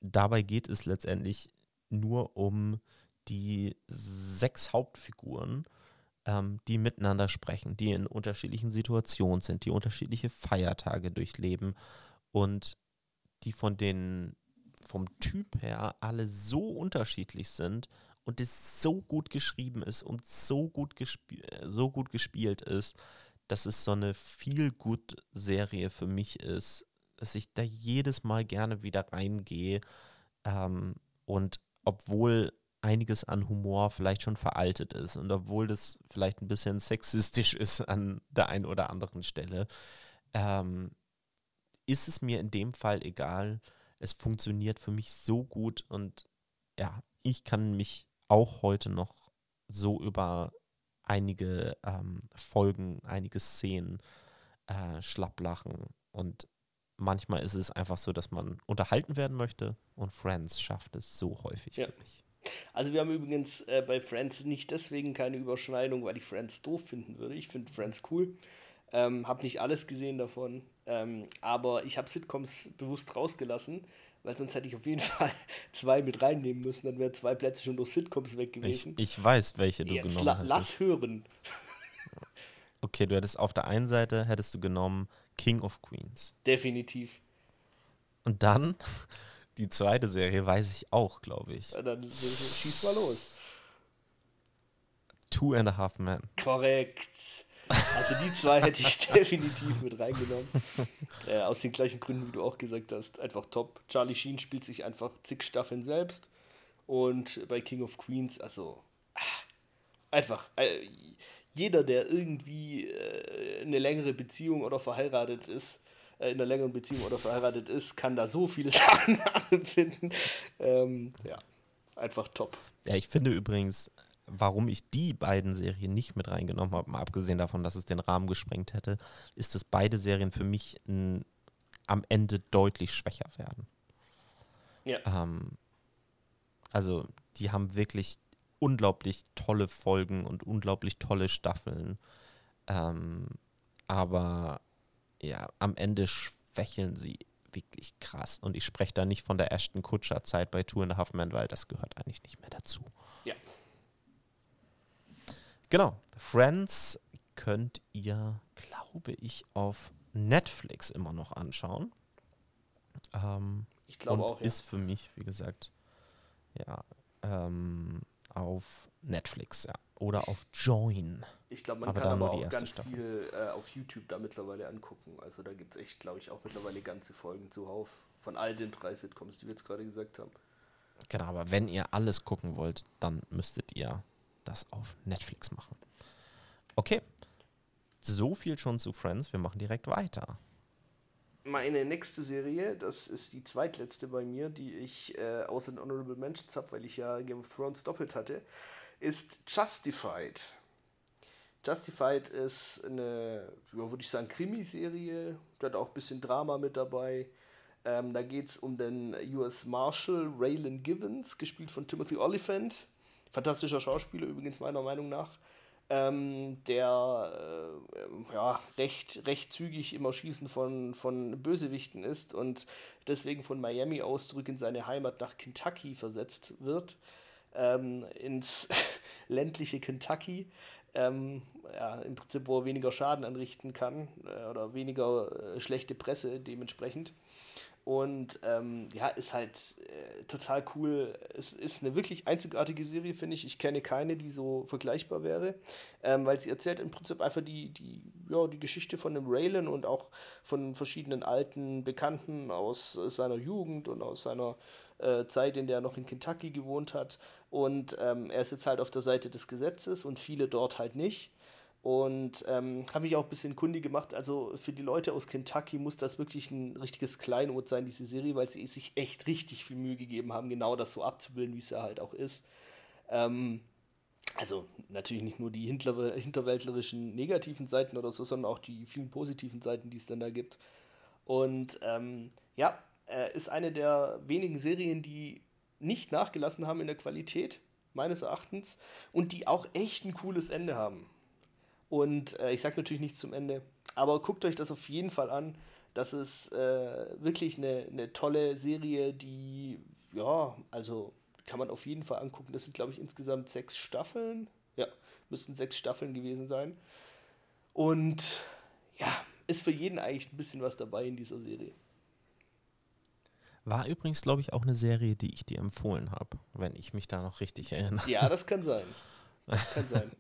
dabei geht es letztendlich nur um die sechs Hauptfiguren, ähm, die miteinander sprechen, die in unterschiedlichen Situationen sind, die unterschiedliche Feiertage durchleben und die von den vom Typ her alle so unterschiedlich sind und es so gut geschrieben ist und so gut, so gut gespielt ist, dass es so eine viel gut Serie für mich ist, dass ich da jedes Mal gerne wieder reingehe. Ähm, und obwohl einiges an Humor vielleicht schon veraltet ist und obwohl das vielleicht ein bisschen sexistisch *laughs* ist an der einen oder anderen Stelle, ähm, ist es mir in dem Fall egal. Es funktioniert für mich so gut und ja, ich kann mich auch heute noch so über einige ähm, Folgen, einige Szenen äh, schlapplachen und manchmal ist es einfach so, dass man unterhalten werden möchte und Friends schafft es so häufig ja. für mich. Also wir haben übrigens äh, bei Friends nicht deswegen keine Überschneidung, weil ich Friends doof finden würde. Ich finde Friends cool. Ähm, habe nicht alles gesehen davon, ähm, aber ich habe Sitcoms bewusst rausgelassen, weil sonst hätte ich auf jeden *laughs* Fall zwei mit reinnehmen müssen. Dann wären zwei Plätze schon durch Sitcoms weg gewesen. Ich, ich weiß, welche du Jetzt genommen la hast. Lass hören. Okay, du hättest auf der einen Seite hättest du genommen King of Queens. Definitiv. Und dann *laughs* die zweite Serie weiß ich auch, glaube ich. Ja, dann schieß mal los. Two and a Half Men. Korrekt. Also die zwei hätte ich *laughs* definitiv mit reingenommen. Äh, aus den gleichen Gründen, wie du auch gesagt hast. Einfach top. Charlie Sheen spielt sich einfach zig Staffeln selbst. Und bei King of Queens, also ah, einfach. Äh, jeder, der irgendwie äh, eine längere Beziehung oder verheiratet ist, äh, in einer längeren Beziehung oder verheiratet ist, kann da so viele *laughs* Sachen nachempfinden. Ähm, ja, einfach top. Ja, ich finde übrigens, warum ich die beiden Serien nicht mit reingenommen habe, mal abgesehen davon, dass es den Rahmen gesprengt hätte, ist, dass beide Serien für mich n, am Ende deutlich schwächer werden. Ja. Ähm, also, die haben wirklich unglaublich tolle Folgen und unglaublich tolle Staffeln. Ähm, aber ja, am Ende schwächeln sie wirklich krass. Und ich spreche da nicht von der Ashton Kutscher Zeit bei Two and a Half Men, weil das gehört eigentlich nicht mehr dazu. Ja. Genau. Friends könnt ihr, glaube ich, auf Netflix immer noch anschauen. Ähm, ich glaube auch. Ja. Ist für mich, wie gesagt, ja, ähm, auf Netflix, ja. Oder auf Join. Ich glaube, man aber kann aber auch ganz Staffel. viel äh, auf YouTube da mittlerweile angucken. Also da gibt es echt, glaube ich, auch mittlerweile ganze Folgen zuhauf von all den drei Sitcoms, die wir jetzt gerade gesagt haben. Genau, aber wenn ihr alles gucken wollt, dann müsstet ihr das auf Netflix machen. Okay, so viel schon zu Friends. Wir machen direkt weiter. Meine nächste Serie, das ist die zweitletzte bei mir, die ich äh, außer den Honorable Mentions habe, weil ich ja Game of Thrones doppelt hatte, ist Justified. Justified ist eine, ja, würde ich sagen, Krimiserie. Da hat auch ein bisschen Drama mit dabei. Ähm, da geht es um den US Marshal Raylan Givens, gespielt von Timothy Oliphant. Fantastischer Schauspieler übrigens meiner Meinung nach. Ähm, der äh, ja, recht, recht zügig im Erschießen von, von Bösewichten ist und deswegen von Miami aus zurück in seine Heimat nach Kentucky versetzt wird. Ähm, ins *laughs* ländliche Kentucky ähm, ja, im Prinzip, wo er weniger Schaden anrichten kann äh, oder weniger äh, schlechte Presse dementsprechend. Und ähm, ja, ist halt äh, total cool. Es ist eine wirklich einzigartige Serie, finde ich. Ich kenne keine, die so vergleichbar wäre, ähm, weil sie erzählt im Prinzip einfach die, die, ja, die Geschichte von dem Raylan und auch von verschiedenen alten Bekannten aus seiner Jugend und aus seiner äh, Zeit, in der er noch in Kentucky gewohnt hat. Und ähm, er ist jetzt halt auf der Seite des Gesetzes und viele dort halt nicht. Und ähm, habe mich auch ein bisschen kundig gemacht. Also für die Leute aus Kentucky muss das wirklich ein richtiges Kleinod sein, diese Serie, weil sie sich echt richtig viel Mühe gegeben haben, genau das so abzubilden, wie es ja halt auch ist. Ähm, also natürlich nicht nur die hinterwäldlerischen negativen Seiten oder so, sondern auch die vielen positiven Seiten, die es dann da gibt. Und ähm, ja, äh, ist eine der wenigen Serien, die nicht nachgelassen haben in der Qualität, meines Erachtens, und die auch echt ein cooles Ende haben. Und äh, ich sage natürlich nichts zum Ende, aber guckt euch das auf jeden Fall an. Das ist äh, wirklich eine, eine tolle Serie, die, ja, also kann man auf jeden Fall angucken. Das sind, glaube ich, insgesamt sechs Staffeln. Ja, müssten sechs Staffeln gewesen sein. Und ja, ist für jeden eigentlich ein bisschen was dabei in dieser Serie. War übrigens, glaube ich, auch eine Serie, die ich dir empfohlen habe, wenn ich mich da noch richtig erinnere. Ja, das kann sein. Das kann sein.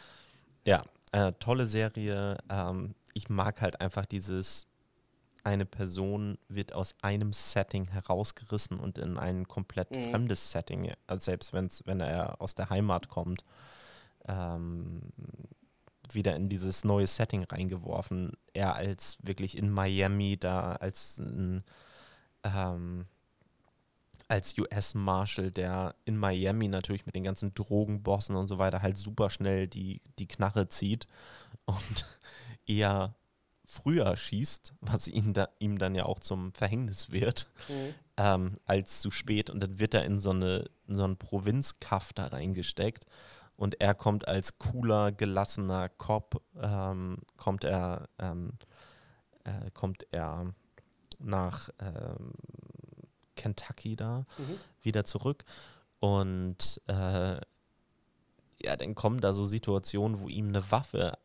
*laughs* ja, äh, tolle Serie. Ähm, ich mag halt einfach dieses eine Person wird aus einem Setting herausgerissen und in ein komplett Mhm. fremdes Setting, also selbst wenn's, wenn er aus der Heimat kommt, ähm, wieder in dieses neue Setting reingeworfen. Er als wirklich in Miami da als ein, ähm, als US-Marshal, der in Miami natürlich mit den ganzen Drogenbossen und so weiter halt super schnell die, die Knarre zieht und *laughs* eher früher schießt, was ihn da, ihm dann ja auch zum Verhängnis wird, Mhm. ähm, als zu spät. Und dann wird er in so, eine, in so einen Provinzkaff da reingesteckt. Und er kommt als cooler, gelassener Cop, ähm, kommt er, ähm, äh, kommt er nach ähm, Kentucky da Mhm. wieder zurück. Und äh, ja, dann kommen da so Situationen, wo ihm eine Waffe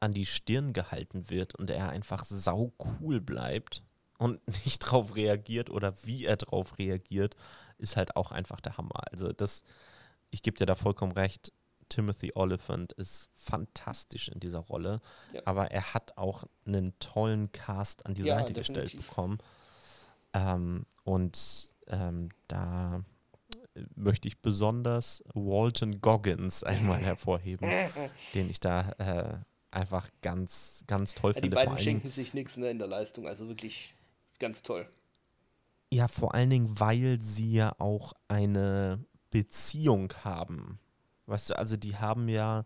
an die Stirn gehalten wird und er einfach sau cool bleibt und *laughs* nicht drauf reagiert oder wie er drauf reagiert, ist halt auch einfach der Hammer. Also das, ich gebe dir da vollkommen recht, Timothy Oliphant ist fantastisch in dieser Rolle, Ja. aber er hat auch einen tollen Cast an die Ja, Seite gestellt definitiv. bekommen. Ähm, und ähm, da möchte ich besonders Walton Goggins einmal *laughs* hervorheben, den ich da äh, einfach ganz, ganz toll Ja, die finde. Vor beiden schenken sich nichts ne, in der Leistung, also wirklich ganz toll. ja, vor allen Dingen, weil sie ja auch eine Beziehung haben. Weißt du, also die haben ja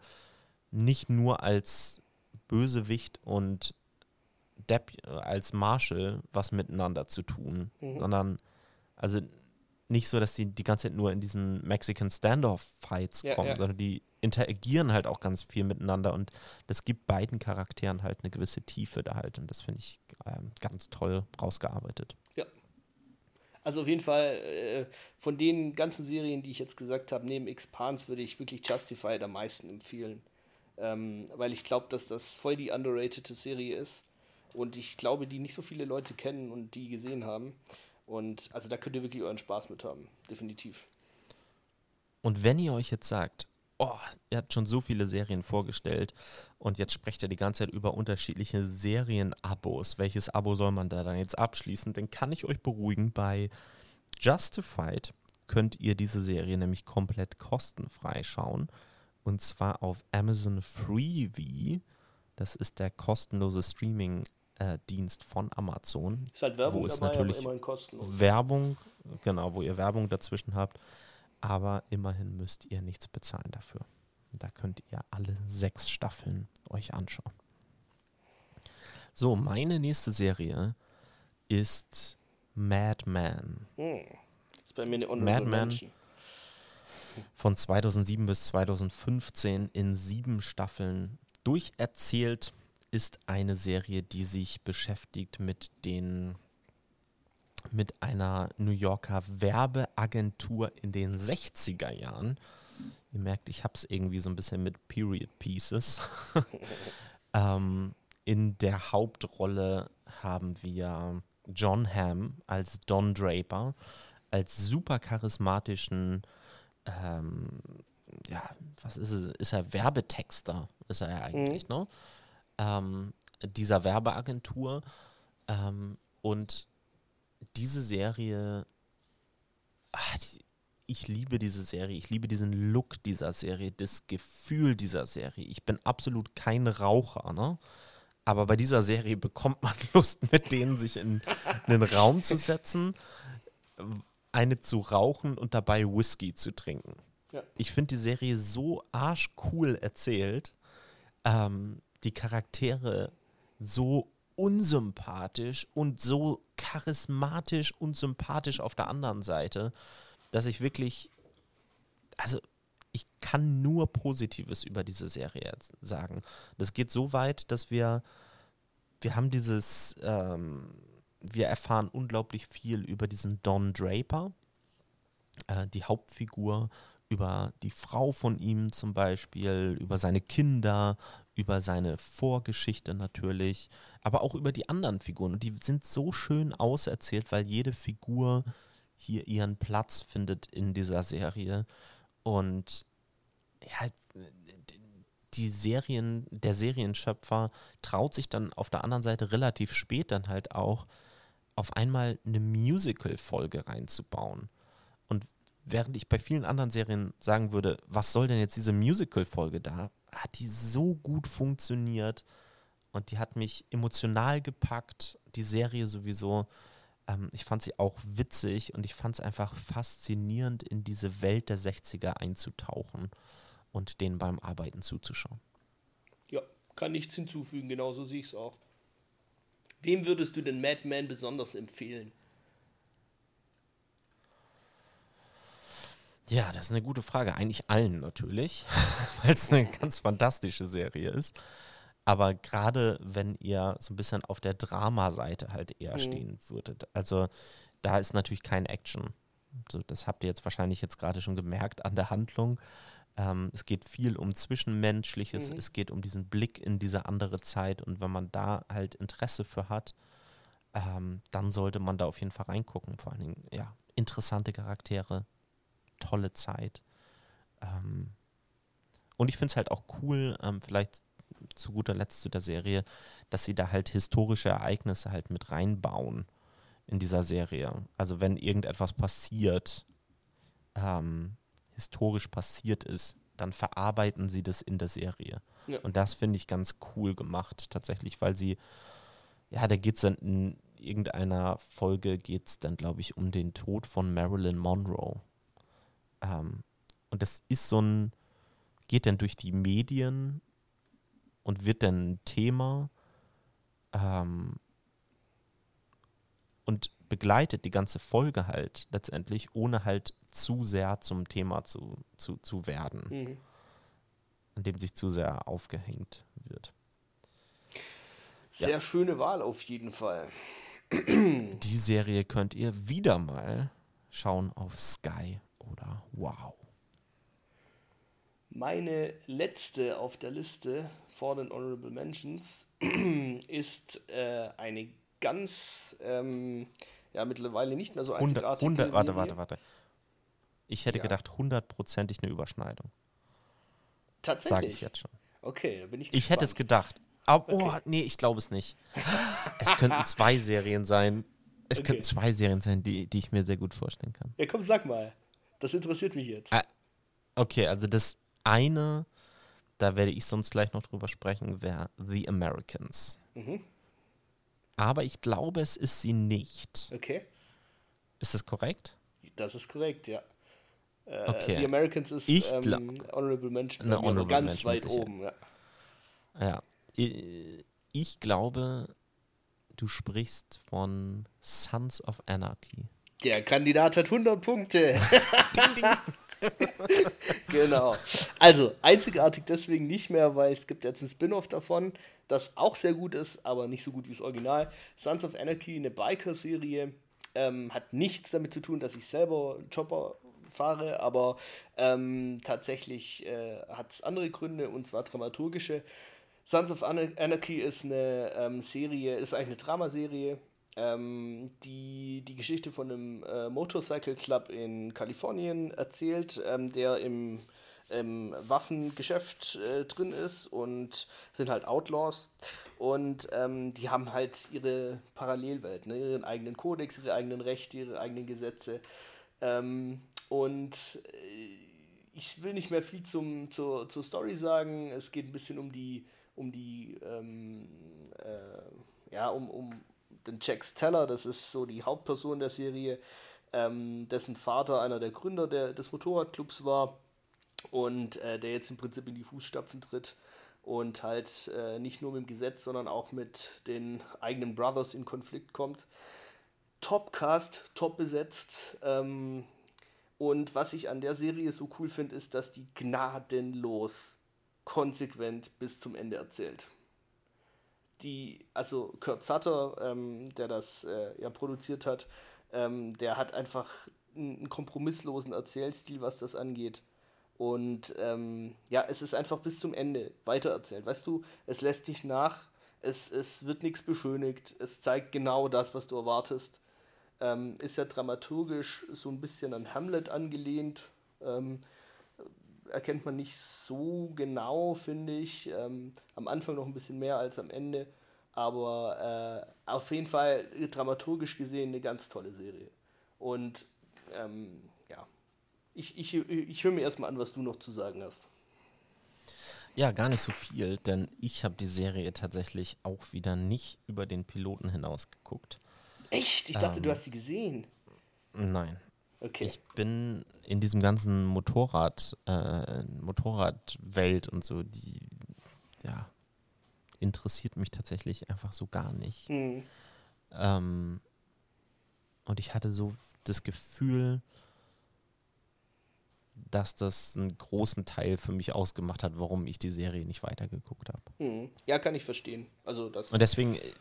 nicht nur als Bösewicht und Dep als Marshall was miteinander zu tun, Mhm. sondern also nicht so, dass die die ganze Zeit nur in diesen Mexican Standoff-Fights Ja, kommen, ja. sondern die interagieren halt auch ganz viel miteinander und das gibt beiden Charakteren halt eine gewisse Tiefe da halt und das finde ich ähm, ganz toll rausgearbeitet. Also auf jeden Fall äh, von den ganzen Serien, die ich jetzt gesagt habe, neben Expans würde ich wirklich Justified am meisten empfehlen. Ähm, weil ich glaube, dass das voll die underrated Serie ist. Und ich glaube, die nicht so viele Leute kennen und die gesehen haben. Und also da könnt ihr wirklich euren Spaß mit haben. Definitiv. Und wenn ihr euch jetzt sagt, oh, ihr habt schon so viele Serien vorgestellt und jetzt sprecht ihr die ganze Zeit über unterschiedliche Serienabos, welches Abo soll man da dann jetzt abschließen, dann kann ich euch beruhigen, bei Justified könnt ihr diese Serie nämlich komplett kostenfrei schauen. Und zwar auf Amazon Freevee. Das ist der kostenlose Streaming-Dienst von Amazon. Ist halt Werbung Wo es dabei, natürlich immerhin kostenlos. Werbung, genau, wo ihr Werbung dazwischen habt. Aber immerhin müsst ihr nichts bezahlen dafür. Da könnt ihr alle sechs Staffeln euch anschauen. So, meine nächste Serie ist Mad Men. Hm. Ist bei mir eine Mad Honorable Men. Mention. Von 2007 bis 2015 in sieben Staffeln durcherzählt ist eine Serie, die sich beschäftigt mit den mit einer New Yorker Werbeagentur in den 60er Jahren. Ihr merkt, ich habe es irgendwie so ein bisschen mit Period Pieces. *laughs* ähm, in der Hauptrolle haben wir John Hamm als Don Draper, als super charismatischen, ähm, ja, was ist es? Ist er Werbetexter? Ist er ja eigentlich, ne? Ähm, dieser Werbeagentur. Ähm, und diese Serie, ah, die, ich liebe diese Serie, ich liebe diesen Look dieser Serie, das Gefühl dieser Serie. Ich bin absolut kein Raucher, ne? Aber bei dieser Serie bekommt man *laughs* Lust, mit denen sich in einen Raum zu setzen, eine zu rauchen und dabei Whisky zu trinken. Ja. Ich finde die Serie so arschcool erzählt, ähm, die Charaktere so unsympathisch und so charismatisch und sympathisch auf der anderen Seite, dass ich wirklich, also ich kann nur Positives über diese Serie sagen. Das geht so weit, dass wir, wir haben dieses, ähm, wir erfahren unglaublich viel über diesen Don Draper, äh, die Hauptfigur, über die Frau von ihm zum Beispiel, über seine Kinder, über seine Vorgeschichte natürlich, aber auch über die anderen Figuren. Und die sind so schön auserzählt, weil jede Figur hier ihren Platz findet in dieser Serie. Und ja, die Serien, der Serienschöpfer traut sich dann auf der anderen Seite relativ spät dann halt auch auf einmal eine Musical-Folge reinzubauen. Während ich bei vielen anderen Serien sagen würde, was soll denn jetzt diese Musical-Folge da, hat die so gut funktioniert und die hat mich emotional gepackt, die Serie sowieso. Ähm, ich fand sie auch witzig und ich fand es einfach faszinierend, in diese Welt der 60er einzutauchen und denen beim Arbeiten zuzuschauen. Ja, kann nichts hinzufügen, genauso sehe ich es auch. Wem würdest du den Madman besonders empfehlen? Ja, das ist eine gute Frage. Eigentlich allen natürlich, *laughs* weil es eine *laughs* ganz fantastische Serie ist. Aber gerade wenn ihr so ein bisschen auf der Dramaseite halt eher mhm. stehen würdet. Also da ist natürlich kein Action. So, das habt ihr jetzt wahrscheinlich jetzt gerade schon gemerkt an der Handlung. Ähm, es geht viel um Zwischenmenschliches, mhm. es geht um diesen Blick in diese andere Zeit und wenn man da halt Interesse für hat, ähm, dann sollte man da auf jeden Fall reingucken. Vor allen Dingen, ja, interessante Charaktere, tolle Zeit. Ähm, und ich finde es halt auch cool, ähm, vielleicht zu guter Letzt zu der Serie, dass sie da halt historische Ereignisse halt mit reinbauen in dieser Serie. Also wenn irgendetwas passiert, ähm, historisch passiert ist, dann verarbeiten sie das in der Serie. Ja. Und das finde ich ganz cool gemacht, tatsächlich, weil sie, ja, da geht es dann in irgendeiner Folge, geht es dann, glaube ich, um den Tod von Marilyn Monroe. Ähm, und das ist so ein, geht dann durch die Medien und wird dann ein Thema ähm, und begleitet die ganze Folge halt letztendlich, ohne halt zu sehr zum Thema zu, zu, zu werden, mhm. an dem sich zu sehr aufgehängt wird. Sehr ja. schöne Wahl auf jeden Fall. Die Serie könnt ihr wieder mal schauen auf Sky oder Wow. Meine letzte auf der Liste vor den Honorable Mentions *clears throat* ist äh, eine ganz, ähm, ja, mittlerweile nicht mehr so einzigartige 100, 100 Warte, warte, warte. Ich hätte ja. gedacht, hundertprozentig eine Überschneidung. Tatsächlich? Sage ich jetzt schon. Okay, da bin ich gespannt. Ich hätte es gedacht. Aber, oh, okay. nee, ich glaube es nicht. es könnten zwei *laughs* Serien sein. Es okay. könnten zwei Serien sein, die, die ich mir sehr gut vorstellen kann. Ja, komm, sag mal. Das interessiert mich jetzt. Ah, okay, also das eine, da werde ich sonst gleich noch drüber sprechen, wäre The Americans. Mhm. Aber ich glaube, es ist sie nicht. Okay. Ist das korrekt? Das ist korrekt, ja. Äh, okay. The Americans ist ich ähm, Honorable Mention, eine honorable ganz Mention weit oben. Ja. ja. Ich glaube, du sprichst von Sons of Anarchy. Der Kandidat hat 100 Punkte. *laughs* ding, ding. *laughs* genau. Also, einzigartig deswegen nicht mehr, weil es gibt jetzt ein Spin-off davon, das auch sehr gut ist, aber nicht so gut wie das Original. Sons of Anarchy, eine Biker-Serie, ähm, hat nichts damit zu tun, dass ich selber Chopper fahre, aber ähm, tatsächlich äh, hat es andere Gründe und zwar dramaturgische. Sons of Anarchy ist eine ähm, Serie, ist eigentlich eine Dramaserie, ähm, die die Geschichte von einem äh, Motorcycle Club in Kalifornien erzählt, ähm, der im, im Waffengeschäft äh, drin ist und sind halt Outlaws. Und ähm, die haben halt ihre Parallelwelt, ne? ihren eigenen Kodex, ihre eigenen Rechte, ihre eigenen Gesetze. Ähm, und äh, ich will nicht mehr viel zum, zur, zur Story sagen. Es geht ein bisschen um die, um die, ähm, äh, ja, um, um den Jack Teller, das ist so die Hauptperson der Serie, ähm, dessen Vater einer der Gründer der, des Motorradclubs war und äh, der jetzt im Prinzip in die Fußstapfen tritt und halt äh, nicht nur mit dem Gesetz, sondern auch mit den eigenen Brothers in Konflikt kommt. Top Cast, top besetzt. Ähm, und was ich an der Serie so cool finde, ist, dass die gnadenlos konsequent bis zum Ende erzählt die, also Kurt Sutter, ähm, der das äh, ja produziert hat, ähm, der hat einfach einen kompromisslosen Erzählstil, was das angeht. Und ähm, ja, es ist einfach bis zum Ende weitererzählt. Weißt du, es lässt dich nach, es, es wird nichts beschönigt, es zeigt genau das, was du erwartest. Ähm, ist ja dramaturgisch so ein bisschen an Hamlet angelehnt. Erkennt man nicht so genau, finde ich. Ähm, am Anfang noch ein bisschen mehr als am Ende. Aber äh, auf jeden Fall dramaturgisch gesehen eine ganz tolle Serie. Und ähm, ja, ich, ich, ich höre mir erstmal an, was du noch zu sagen hast. Ja, gar nicht so viel, denn ich habe die Serie tatsächlich auch wieder nicht über den Piloten hinaus geguckt. Echt? Ich dachte, ähm, du hast sie gesehen. Nein. Okay. Ich bin in diesem ganzen Motorrad, äh, Motorradwelt und so, die, ja, interessiert mich tatsächlich einfach so gar nicht. Mhm. Ähm, und ich hatte so das Gefühl, dass das einen großen Teil für mich ausgemacht hat, warum ich die Serie nicht weitergeguckt habe. Mhm. Ja, kann ich verstehen. Also das Und deswegen äh,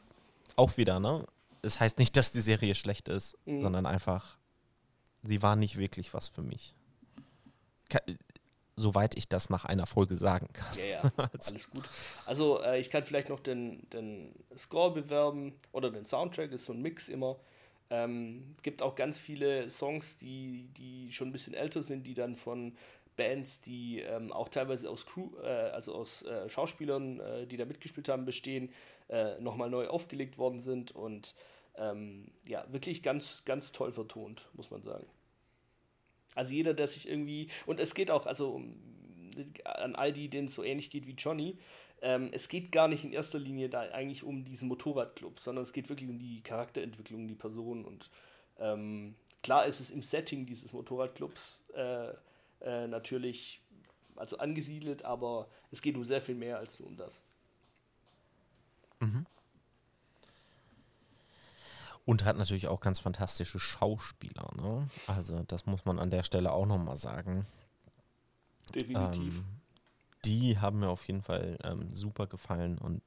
auch wieder, ne? Das heißt nicht, dass die Serie schlecht ist, mhm. sondern einfach, sie war nicht wirklich was für mich. Soweit ich das nach einer Folge sagen kann. Ja, ja, *laughs* alles gut. Also äh, ich kann vielleicht noch den, den Score bewerben oder den Soundtrack, ist so ein Mix immer. Ähm, gibt auch ganz viele Songs, die, die schon ein bisschen älter sind, die dann von Bands, die ähm, auch teilweise aus Crew, äh, also aus äh, Schauspielern, äh, die da mitgespielt haben, bestehen, äh, nochmal neu aufgelegt worden sind und ähm, ja, wirklich ganz, ganz toll vertont, muss man sagen. Also jeder, der sich irgendwie, und es geht auch, also an all die, denen es so ähnlich geht wie Johnny, ähm, es geht gar nicht in erster Linie da eigentlich um diesen Motorradclub, sondern es geht wirklich um die Charakterentwicklung, die Person. Und ähm, klar ist es im Setting dieses Motorradclubs äh, äh, natürlich also angesiedelt, aber es geht um sehr viel mehr als nur um das. Mhm. Und hat natürlich auch ganz fantastische Schauspieler. Ne? Also das muss man an der Stelle auch nochmal sagen. Definitiv. Ähm, die haben mir auf jeden Fall ähm, super gefallen und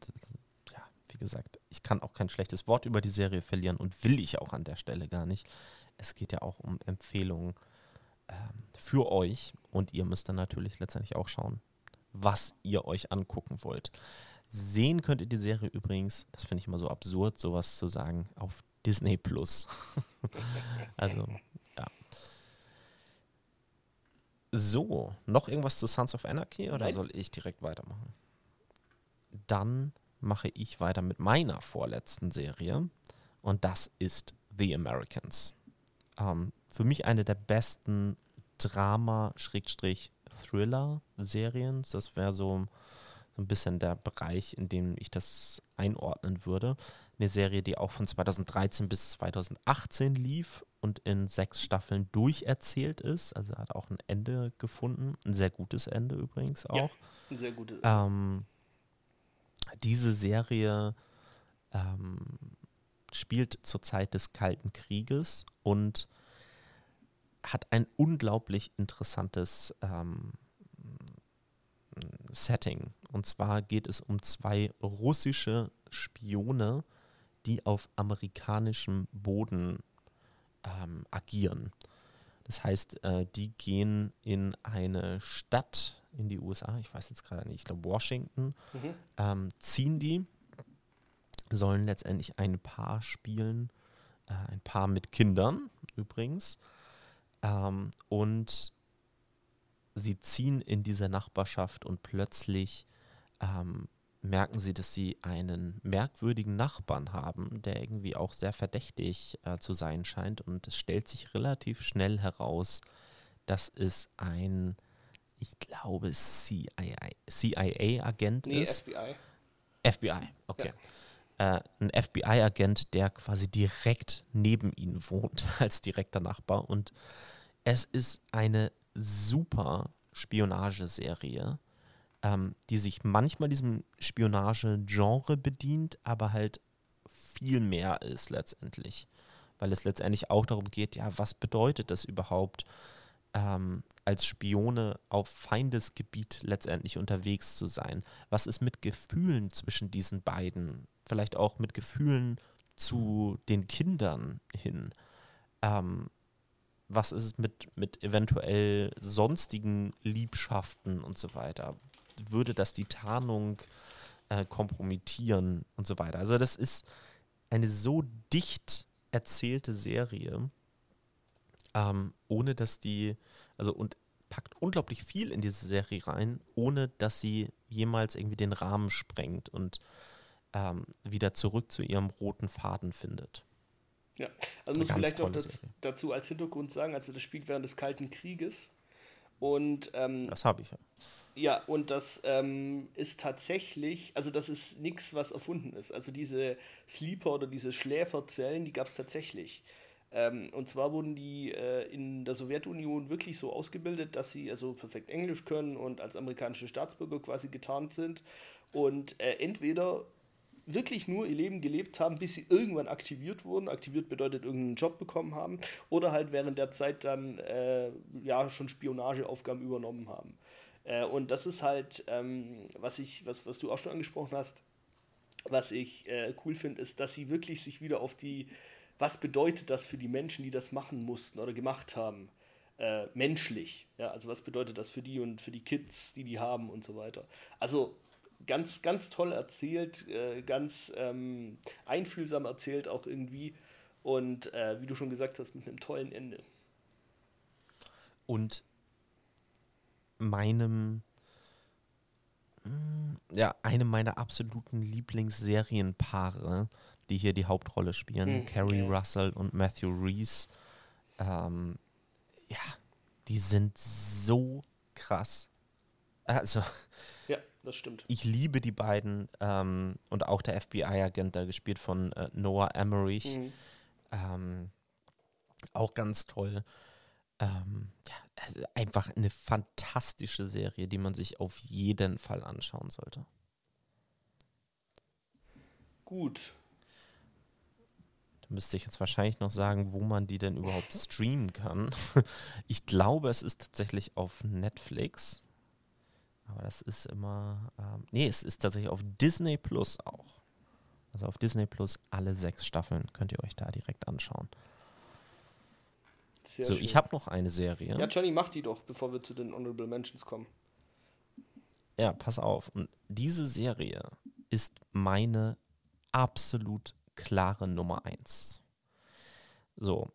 ja, wie gesagt, ich kann auch kein schlechtes Wort über die Serie verlieren und will ich auch an der Stelle gar nicht. Es geht ja auch um Empfehlungen ähm, für euch und ihr müsst dann natürlich letztendlich auch schauen, was ihr euch angucken wollt. Sehen könnt ihr die Serie übrigens, das finde ich immer so absurd, sowas zu sagen, auf Disney Plus. *laughs* also so, noch irgendwas zu Sons of Anarchy oder Nein. soll ich direkt weitermachen? Dann mache ich weiter mit meiner vorletzten Serie und das ist The Americans. Ähm, für mich eine der besten Drama-Thriller-Serien. Das wäre so, so ein bisschen der Bereich, in dem ich das einordnen würde. Eine Serie, die auch von 2013 bis 2018 lief und in sechs Staffeln durcherzählt ist. Also hat auch ein Ende gefunden. Ein sehr gutes Ende übrigens auch. Ja, ein sehr gutes Ende. Ähm, diese Serie ähm, spielt zur Zeit des Kalten Krieges und hat ein unglaublich interessantes ähm, Setting. Und zwar geht es um zwei russische Spione, die auf amerikanischem Boden ähm, agieren. Das heißt, äh, die gehen in eine Stadt in die USA, ich weiß jetzt gerade nicht, ich glaube Washington, mhm. ähm, ziehen die, sollen letztendlich ein Paar spielen, äh, ein Paar mit Kindern übrigens. Ähm, und sie ziehen in diese Nachbarschaft und plötzlich ähm, merken sie, dass sie einen merkwürdigen Nachbarn haben, der irgendwie auch sehr verdächtig äh, zu sein scheint. Und es stellt sich relativ schnell heraus, dass es ein, ich glaube, CIA-Agent CIA nee, ist. FBI. FBI, okay. Ja. Äh, ein FBI-Agent, der quasi direkt neben ihnen wohnt, *laughs* als direkter Nachbar. Und es ist eine super Spionageserie ähm, die sich manchmal diesem Spionage-Genre bedient, aber halt viel mehr ist letztendlich. Weil es letztendlich auch darum geht, ja, was bedeutet das überhaupt, ähm, als Spione auf Feindesgebiet letztendlich unterwegs zu sein? Was ist mit Gefühlen zwischen diesen beiden? Vielleicht auch mit Gefühlen zu den Kindern hin? Ähm, was ist mit, mit eventuell sonstigen Liebschaften und so weiter? Würde das die Tarnung äh, kompromittieren und so weiter. Also das ist eine so dicht erzählte Serie, ähm, ohne dass die, also und packt unglaublich viel in diese Serie rein, ohne dass sie jemals irgendwie den Rahmen sprengt und ähm, wieder zurück zu ihrem roten Faden findet. Ja, also muss vielleicht auch dazu, dazu, als Hintergrund sagen, also das spielt während des Kalten Krieges und ähm, das habe ich ja. Ja, und das ähm, ist tatsächlich, also das ist nichts, was erfunden ist. Also diese Sleeper oder diese Schläferzellen, die gab es tatsächlich. Ähm, und zwar wurden die äh, in der Sowjetunion wirklich so ausgebildet, dass sie also perfekt Englisch können und als amerikanische Staatsbürger quasi getarnt sind und äh, entweder wirklich nur ihr Leben gelebt haben, bis sie irgendwann aktiviert wurden. Aktiviert bedeutet irgendeinen Job bekommen haben oder halt während der Zeit dann äh, ja schon Spionageaufgaben übernommen haben. Äh, und das ist halt, ähm, was ich, was, was du auch schon angesprochen hast, was ich äh, cool finde, ist, dass sie wirklich sich wieder auf die, was bedeutet das für die Menschen, die das machen mussten oder gemacht haben, äh, menschlich. Ja, also was bedeutet das für die und für die Kids, die die haben und so weiter. Also ganz, ganz toll erzählt, äh, ganz ähm, einfühlsam erzählt auch irgendwie und äh, wie du schon gesagt hast, mit einem tollen Ende. Und meinem, mm, ja, einem meiner absoluten Lieblingsserienpaare, die hier die Hauptrolle spielen, mhm, Carrie. Russell und Matthew Reese. Ähm, ja, die sind so krass. Also, das stimmt. Ich liebe die beiden ähm, und auch der FBI-Agent, da gespielt von äh, Noah Emmerich. Mhm. Ähm, auch ganz toll. Ähm, ja, einfach eine fantastische Serie, die man sich auf jeden Fall anschauen sollte. Gut. Da müsste ich jetzt wahrscheinlich noch sagen, wo man die denn überhaupt *laughs* streamen kann. *laughs* Ich glaube, es ist tatsächlich auf Netflix. Aber das ist immer. Ähm, nee, es ist tatsächlich auf Disney Plus auch. Also auf Disney Plus alle sechs Staffeln könnt ihr euch da direkt anschauen. Sehr so, schön. ich habe noch eine Serie. Ja, Johnny, mach die doch, bevor wir zu den Honorable Mentions kommen. Ja, pass auf. Und diese Serie ist meine absolut klare Nummer eins. So.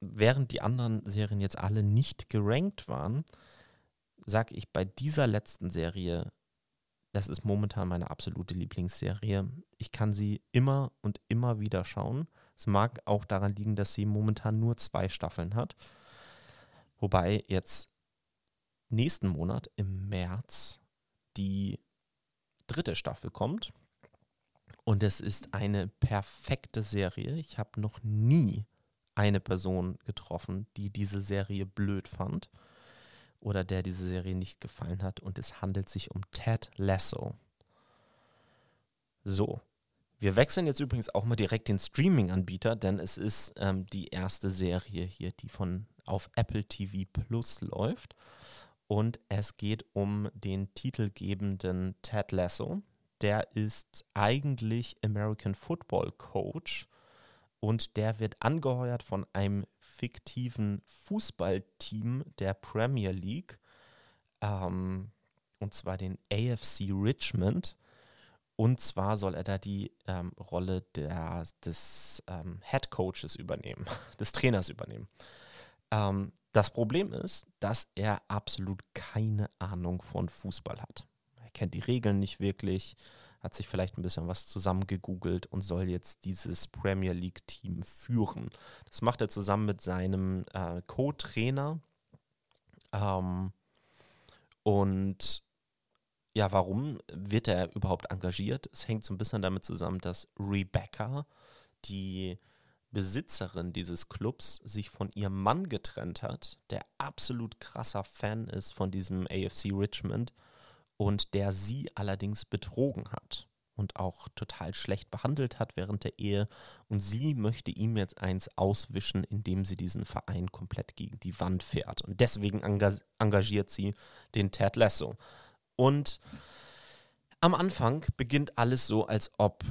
Während die anderen Serien jetzt alle nicht gerankt waren, sage ich bei dieser letzten Serie, das ist momentan meine absolute Lieblingsserie. Ich kann sie immer und immer wieder schauen. Es mag auch daran liegen, dass sie momentan nur zwei Staffeln hat. Wobei jetzt nächsten Monat im März die dritte Staffel kommt. Und es ist eine perfekte Serie. Ich habe noch nie eine Person getroffen, die diese Serie blöd fand oder der diese Serie nicht gefallen hat. Und es handelt sich um Ted Lasso. So. Wir wechseln jetzt übrigens auch mal direkt den Streaming-Anbieter, denn es ist ähm, die erste Serie hier, die von auf Apple TV Plus läuft. Und es geht um den titelgebenden Ted Lasso. Der ist eigentlich American Football Coach und der wird angeheuert von einem fiktiven Fußballteam der Premier League, ähm, und zwar den AFC Richmond. Und zwar soll er da die ähm, Rolle der, des ähm, Head Coaches übernehmen, *laughs* des Trainers übernehmen. Ähm, das Problem ist, dass er absolut keine Ahnung von Fußball hat. Er kennt die Regeln nicht wirklich hat sich vielleicht ein bisschen was zusammengegoogelt und soll jetzt dieses Premier League-Team führen. Das macht er zusammen mit seinem äh, Co-Trainer. Ähm, und ja, warum wird er überhaupt engagiert? Es hängt so ein bisschen damit zusammen, dass Rebecca, die Besitzerin dieses Clubs, sich von ihrem Mann getrennt hat, der absolut krasser Fan ist von diesem AFC Richmond und der sie allerdings betrogen hat und auch total schlecht behandelt hat während der Ehe. Und sie möchte ihm jetzt eins auswischen, indem sie diesen Verein komplett gegen die Wand fährt. Und deswegen engagiert sie den Ted Lasso. Und am Anfang beginnt alles so, als ob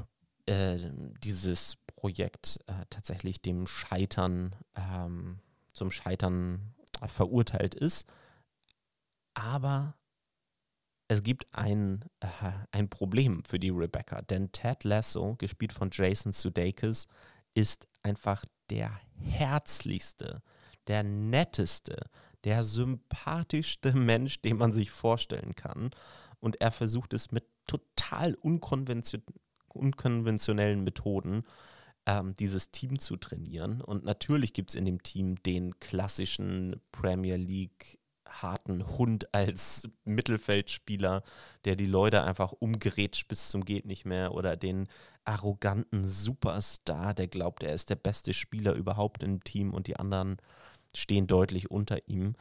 äh, dieses Projekt äh, tatsächlich dem Scheitern, ähm, zum Scheitern verurteilt ist. Aber es gibt ein, äh, ein Problem für die Rebecca, denn Ted Lasso, gespielt von Jason Sudeikis, ist einfach der herzlichste, der netteste, der sympathischste *laughs* Mensch, den man sich vorstellen kann. Und er versucht es mit total unkonvention unkonventionellen Methoden, ähm, dieses Team zu trainieren. Und natürlich gibt es in dem Team den klassischen Premier League harten Hund als *laughs* Mittelfeldspieler, der die Leute einfach umgerätscht bis zum geht nicht mehr oder den arroganten Superstar, der glaubt, er ist der beste Spieler überhaupt im Team und die anderen stehen deutlich unter ihm.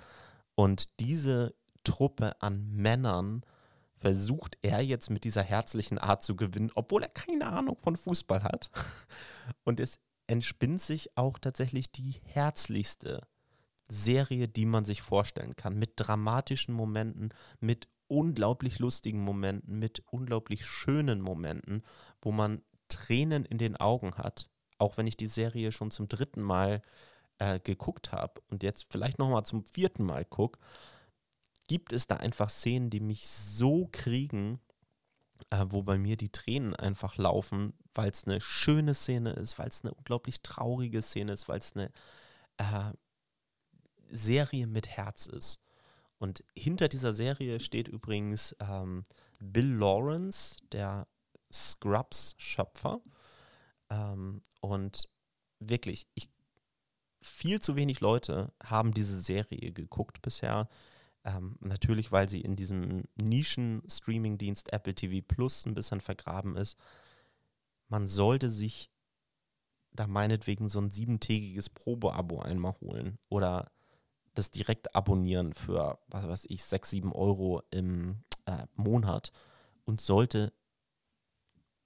Und diese Truppe an Männern versucht er jetzt mit dieser herzlichen Art zu gewinnen, obwohl er keine Ahnung von Fußball hat. *laughs* Und es entspinnt sich auch tatsächlich die herzlichste Serie, die man sich vorstellen kann, mit dramatischen Momenten, mit unglaublich lustigen Momenten, mit unglaublich schönen Momenten, wo man Tränen in den Augen hat, auch wenn ich die Serie schon zum dritten Mal äh, geguckt habe und jetzt vielleicht nochmal zum vierten Mal gucke, gibt es da einfach Szenen, die mich so kriegen, äh, wo bei mir die Tränen einfach laufen, weil es eine schöne Szene ist, weil es eine unglaublich traurige Szene ist, weil es eine äh, Serie mit Herz ist. Und hinter dieser Serie steht übrigens ähm, Bill Lawrence, der Scrubs-Schöpfer. Ähm, und wirklich, ich, viel zu wenig Leute haben diese Serie geguckt bisher. Ähm, natürlich, weil sie in diesem Nischen-Streaming-Dienst Apple TV Plus ein bisschen vergraben ist. Man sollte sich da meinetwegen so ein siebentägiges Probeabo einmal holen oder das direkt abonnieren für, was weiß ich, 6, 7 Euro im äh, Monat und sollte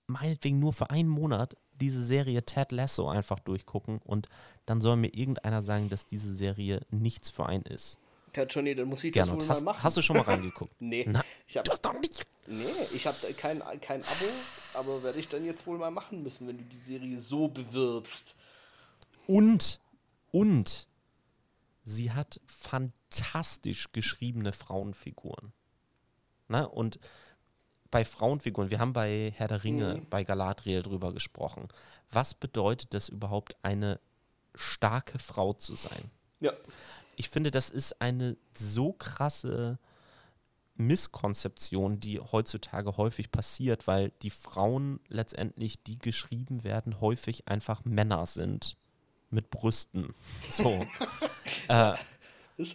meinetwegen nur für einen Monat diese Serie Ted Lasso einfach durchgucken und dann soll mir irgendeiner sagen, dass diese Serie nichts für einen ist. Ja, Johnny, dann muss ich Gernot, das wohl hast, mal machen. Hast du schon mal reingeguckt? *laughs* nee. Na, ich hab, du hast doch nicht. Nee, ich habe kein, kein Abo, aber werde ich dann jetzt wohl mal machen müssen, wenn du die Serie so bewirbst. Und, und, sie hat fantastisch geschriebene Frauenfiguren. Na, und bei Frauenfiguren, wir haben bei Herr der Ringe, Mhm. bei Galadriel drüber gesprochen. Was bedeutet es überhaupt, eine starke Frau zu sein? Ja. Ich finde, das ist eine so krasse Misskonzeption, die heutzutage häufig passiert, weil die Frauen letztendlich, die geschrieben werden, häufig einfach Männer sind. Mit Brüsten. So. *laughs* äh, halt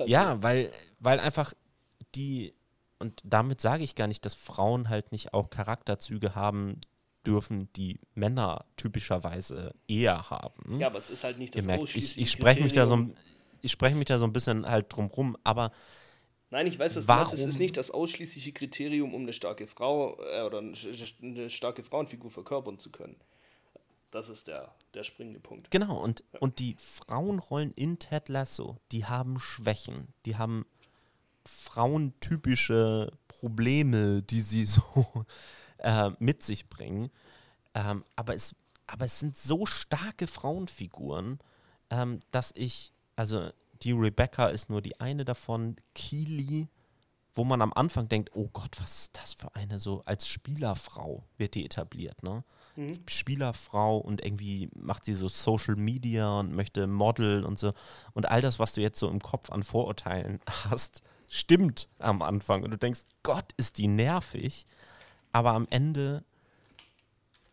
ja, weil, weil einfach die, und damit sage ich gar nicht, dass Frauen halt nicht auch Charakterzüge haben dürfen, die Männer typischerweise eher haben. Ja, aber es ist halt nicht das merkt, ich, ausschließliche ich spreche mich da so, Kriterium. ein- ich spreche mich da so ein bisschen halt drum rum, aber Nein, ich weiß, was du meinst. Es Warum- ist nicht das ausschließliche Kriterium, um eine starke Frau äh, oder eine, starke Frauenfigur verkörpern zu können. Das ist der, der springende Punkt. Genau, und, und die Frauenrollen in Ted Lasso, die haben Schwächen, die haben frauentypische Probleme, die sie so *laughs* äh, mit sich bringen. Ähm, aber, es, aber es sind so starke Frauenfiguren, ähm, dass ich, also die Rebecca ist nur die eine davon, Keely, wo man am Anfang denkt, oh Gott, was ist das für eine so, als Spielerfrau wird die etabliert, ne? Spielerfrau und irgendwie macht sie so Social Media und möchte Model und so. Und all das, was du jetzt so im Kopf an Vorurteilen *laughs* hast, stimmt am Anfang. Und du denkst, Gott, ist die nervig. Aber am Ende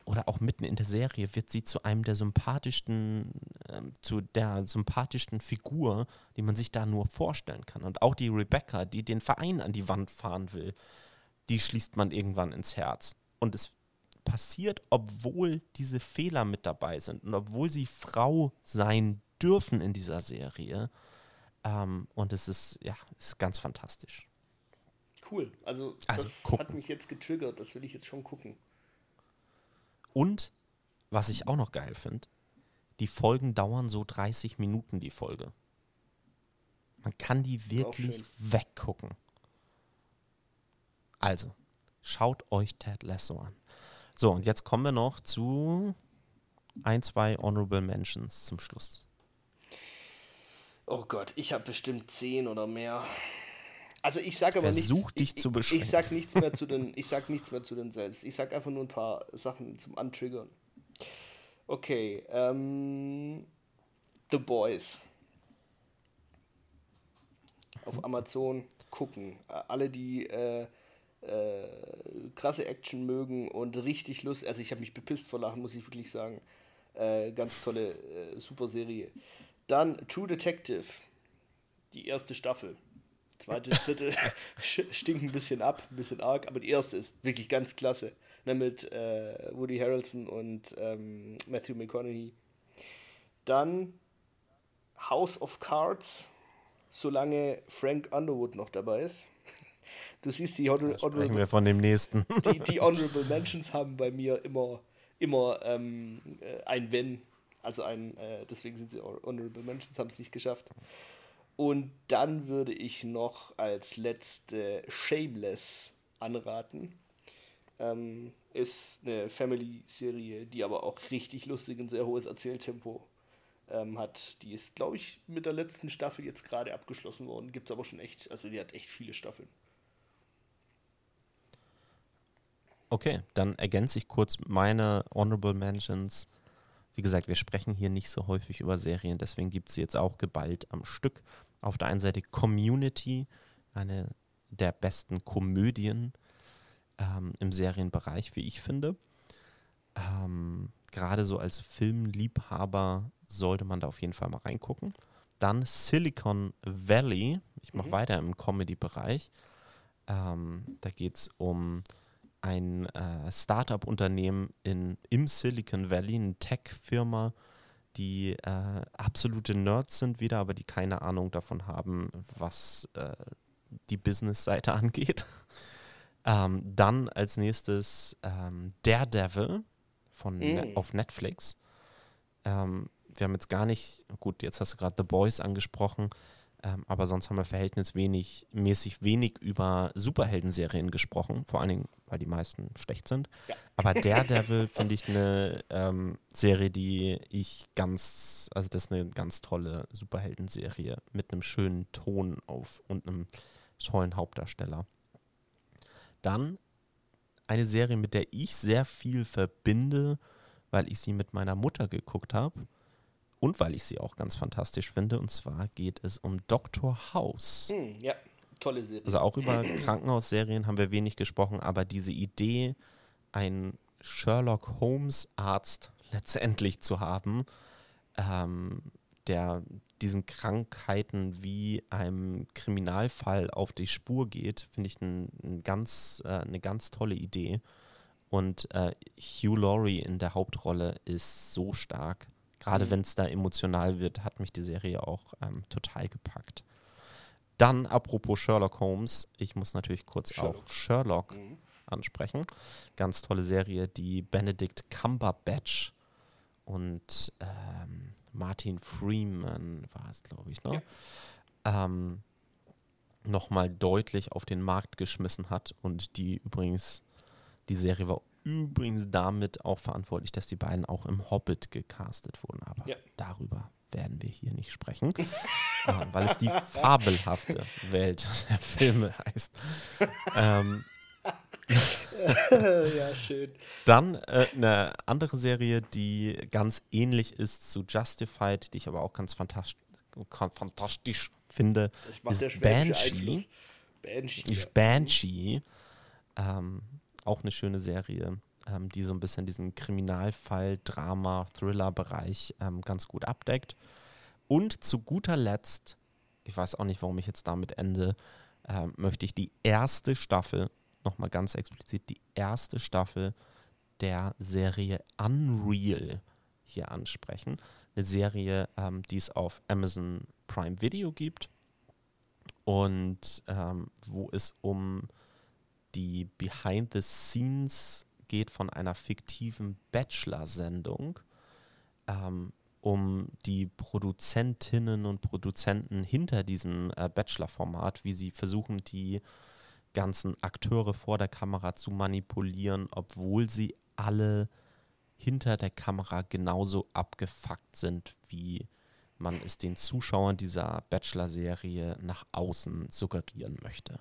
oder auch mitten in der Serie wird sie zu einem der sympathischsten, ähm, zu der sympathischsten Figur, die man sich da nur vorstellen kann. Und auch die Rebecca, die den Verein an die Wand fahren will, die schließt man irgendwann ins Herz. Und es passiert, obwohl diese Fehler mit dabei sind und obwohl sie Frau sein dürfen in dieser Serie. Ähm, und es ist, ja, ist ganz fantastisch. Cool. Also, Also, das gucken. hat mich jetzt getriggert. Das will ich jetzt schon gucken. Und was ich auch noch geil finde, die Folgen dauern so 30 Minuten, die Folge. Man kann die wirklich weggucken. Also, schaut euch Ted Lasso an. So, und jetzt kommen wir noch zu ein, zwei Honorable Mentions zum Schluss. Oh Gott, ich habe bestimmt zehn oder mehr. Also ich sag aber nichts. Versuch, dich ich, zu ich, beschränken. ich sag nichts mehr zu den. *laughs* Ich sag nichts mehr zu den selbst. Ich sag einfach nur ein paar Sachen zum Antriggern. Okay, ähm, The Boys. auf Amazon gucken. Alle, die äh, äh, krasse Action mögen und richtig Lust, also ich habe mich bepisst vor Lachen, muss ich wirklich sagen. Äh, ganz tolle, äh, super Serie. Dann True Detective, die erste Staffel. Zweite, dritte *laughs* *laughs* stinken ein bisschen ab, ein bisschen arg, aber die erste ist wirklich ganz klasse. Ne, mit äh, Woody Harrelson und ähm, Matthew McConaughey. Dann House of Cards, solange Frank Underwood noch dabei ist. *laughs* Du siehst, die Honor Sprechen wir von dem nächsten. Die, die Honorable Mentions haben bei mir immer, immer ähm, äh, ein Wenn. Also ein, äh, deswegen sind sie Honorable Mentions, haben es nicht geschafft. Und dann würde ich noch als letzte Shameless anraten. Ähm, ist eine Family-Serie, die aber auch richtig lustig und sehr hohes Erzähltempo ähm, hat. Die ist, glaube ich, mit der letzten Staffel jetzt gerade abgeschlossen worden. Gibt es aber schon echt, also die hat echt viele Staffeln. Okay, dann ergänze ich kurz meine Honorable Mentions. Wie gesagt, wir sprechen hier nicht so häufig über Serien, deswegen gibt es sie jetzt auch geballt am Stück. Auf der einen Seite Community, eine der besten Komödien ähm, im Serienbereich, wie ich finde. Ähm, Gerade so als Filmliebhaber sollte man da auf jeden Fall mal reingucken. Dann Silicon Valley. Ich mache mhm. weiter im Comedy-Bereich. Ähm, da geht es um ein äh, Startup-Unternehmen im Silicon Valley, eine Tech-Firma, die äh, absolute Nerds sind wieder, aber die keine Ahnung davon haben, was äh, die Business-Seite *laughs* angeht. ähm, dann als nächstes ähm, Daredevil von mm. ne auf Netflix. Ähm, wir haben jetzt gar nicht, gut, jetzt hast du gerade The Boys angesprochen, ähm, aber sonst haben wir verhältnismäßig wenig über Superhelden-Serien gesprochen, vor allen Dingen, weil die meisten schlecht sind. Ja. Aber *laughs* Daredevil finde ich eine ähm, Serie, die ich ganz, also das ist eine ganz tolle Superhelden-Serie mit einem schönen Ton auf und einem tollen Hauptdarsteller. Dann eine Serie, mit der ich sehr viel verbinde, weil ich sie mit meiner Mutter geguckt habe und weil ich sie auch ganz fantastisch finde. Und zwar geht es um Dr. House. Hm, ja, tolle Serie. Also auch über Krankenhausserien haben wir wenig gesprochen, aber diese Idee, einen Sherlock Holmes Arzt letztendlich zu haben, ähm, der diesen Krankheiten wie einem Kriminalfall auf die Spur geht, finde ich ein, ein ganz, äh, eine ganz tolle Idee. Und äh, Hugh Laurie in der Hauptrolle ist so stark. Gerade mhm. wenn es da emotional wird, hat mich die Serie auch ähm, total gepackt. Dann, apropos Sherlock Holmes, ich muss natürlich kurz Sherlock. auch Sherlock mhm. ansprechen. Ganz tolle Serie, die Benedict Cumberbatch und ähm, Martin Freeman war es, glaube ich, ne? Ja. Ähm, nochmal deutlich auf den Markt geschmissen hat und die übrigens, die Serie war übrigens damit auch verantwortlich, dass die beiden auch im Hobbit gecastet wurden. Aber ja. darüber werden wir hier nicht sprechen, *laughs* äh, weil es die fabelhafte Welt der Filme heißt. ähm, *laughs* ja, schön. Dann äh, eine andere Serie, die ganz ähnlich ist zu Justified, die ich aber auch ganz fantastisch, fantastisch finde, ist Banshee. Banshee. Banshee. Ähm, auch eine schöne Serie, ähm, die so ein bisschen diesen Kriminalfall, Drama, Thriller-Bereich ähm, ganz gut abdeckt. Und zu guter Letzt, ich weiß auch nicht, warum ich jetzt damit ende, äh, möchte ich die erste Staffel, nochmal ganz explizit, die erste Staffel der Serie Unreal hier ansprechen. Eine Serie, ähm, die es auf Amazon Prime Video gibt und ähm, wo es um die Behind the Scenes geht von einer fiktiven Bachelor-Sendung, ähm, um die Produzentinnen und Produzenten hinter diesem äh, Bachelor-Format, wie sie versuchen, die ganzen Akteure vor der Kamera zu manipulieren, obwohl sie alle hinter der Kamera genauso abgefuckt sind, wie man es den Zuschauern dieser Bachelor-Serie nach außen suggerieren möchte.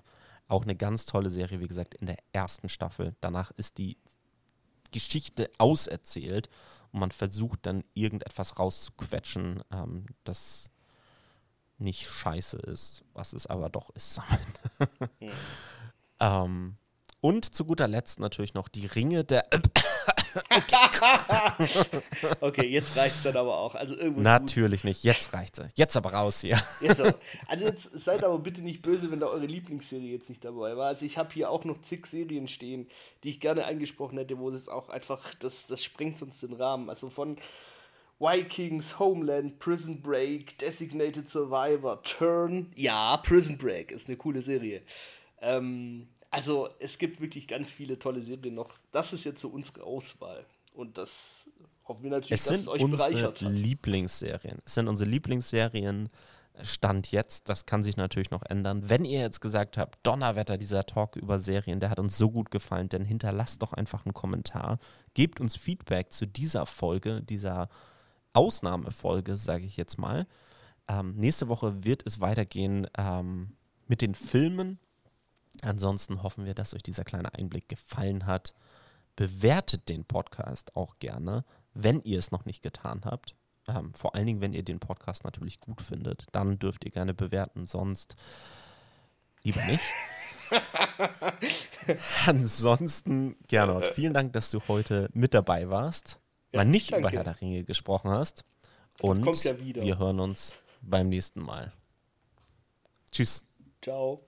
Auch eine ganz tolle Serie, wie gesagt, in der ersten Staffel. Danach ist die Geschichte auserzählt und man versucht dann irgendetwas rauszuquetschen, ähm, das nicht scheiße ist, was es aber doch ist. mhm. *laughs* ähm, und zu guter Letzt natürlich noch die Ringe der. *coughs* okay, jetzt reicht es dann aber auch. Also Natürlich nicht, jetzt reicht es. Jetzt aber raus hier. Jetzt aber. *laughs* Also jetzt seid aber bitte nicht böse, wenn da eure Lieblingsserie jetzt nicht dabei war. Also ich habe hier auch noch zig Serien stehen, die ich gerne eingesprochen hätte, wo es auch einfach, das, das sprengt sonst den Rahmen. Also von Vikings, Homeland, Prison Break, Designated Survivor, Turn. Ja, Prison Break ist eine coole Serie. Ähm, also es gibt wirklich ganz viele tolle Serien noch. Das ist jetzt so unsere Auswahl. Und das hoffen wir natürlich, es dass es euch bereichert hat. Lieblingsserien. Es sind unsere Lieblingsserien. Stand jetzt, das kann sich natürlich noch ändern. Wenn ihr jetzt gesagt habt, Donnerwetter, dieser Talk über Serien, der hat uns so gut gefallen, dann hinterlasst doch einfach einen Kommentar. Gebt uns Feedback zu dieser Folge, dieser Ausnahmefolge, sage ich jetzt mal. Ähm, nächste Woche wird es weitergehen ähm, mit den Filmen Ansonsten hoffen wir, dass euch dieser kleine Einblick gefallen hat. Bewertet den Podcast auch gerne, wenn ihr es noch nicht getan habt. Ähm, vor allen Dingen, wenn ihr den Podcast natürlich gut findet, dann dürft ihr gerne bewerten, sonst lieber nicht. *laughs* Ansonsten, Gernot, vielen Dank, dass du heute mit dabei warst, ja, mal nicht danke. über Herr der Ringe gesprochen hast. Und ja wir hören uns beim nächsten Mal. Tschüss. Ciao.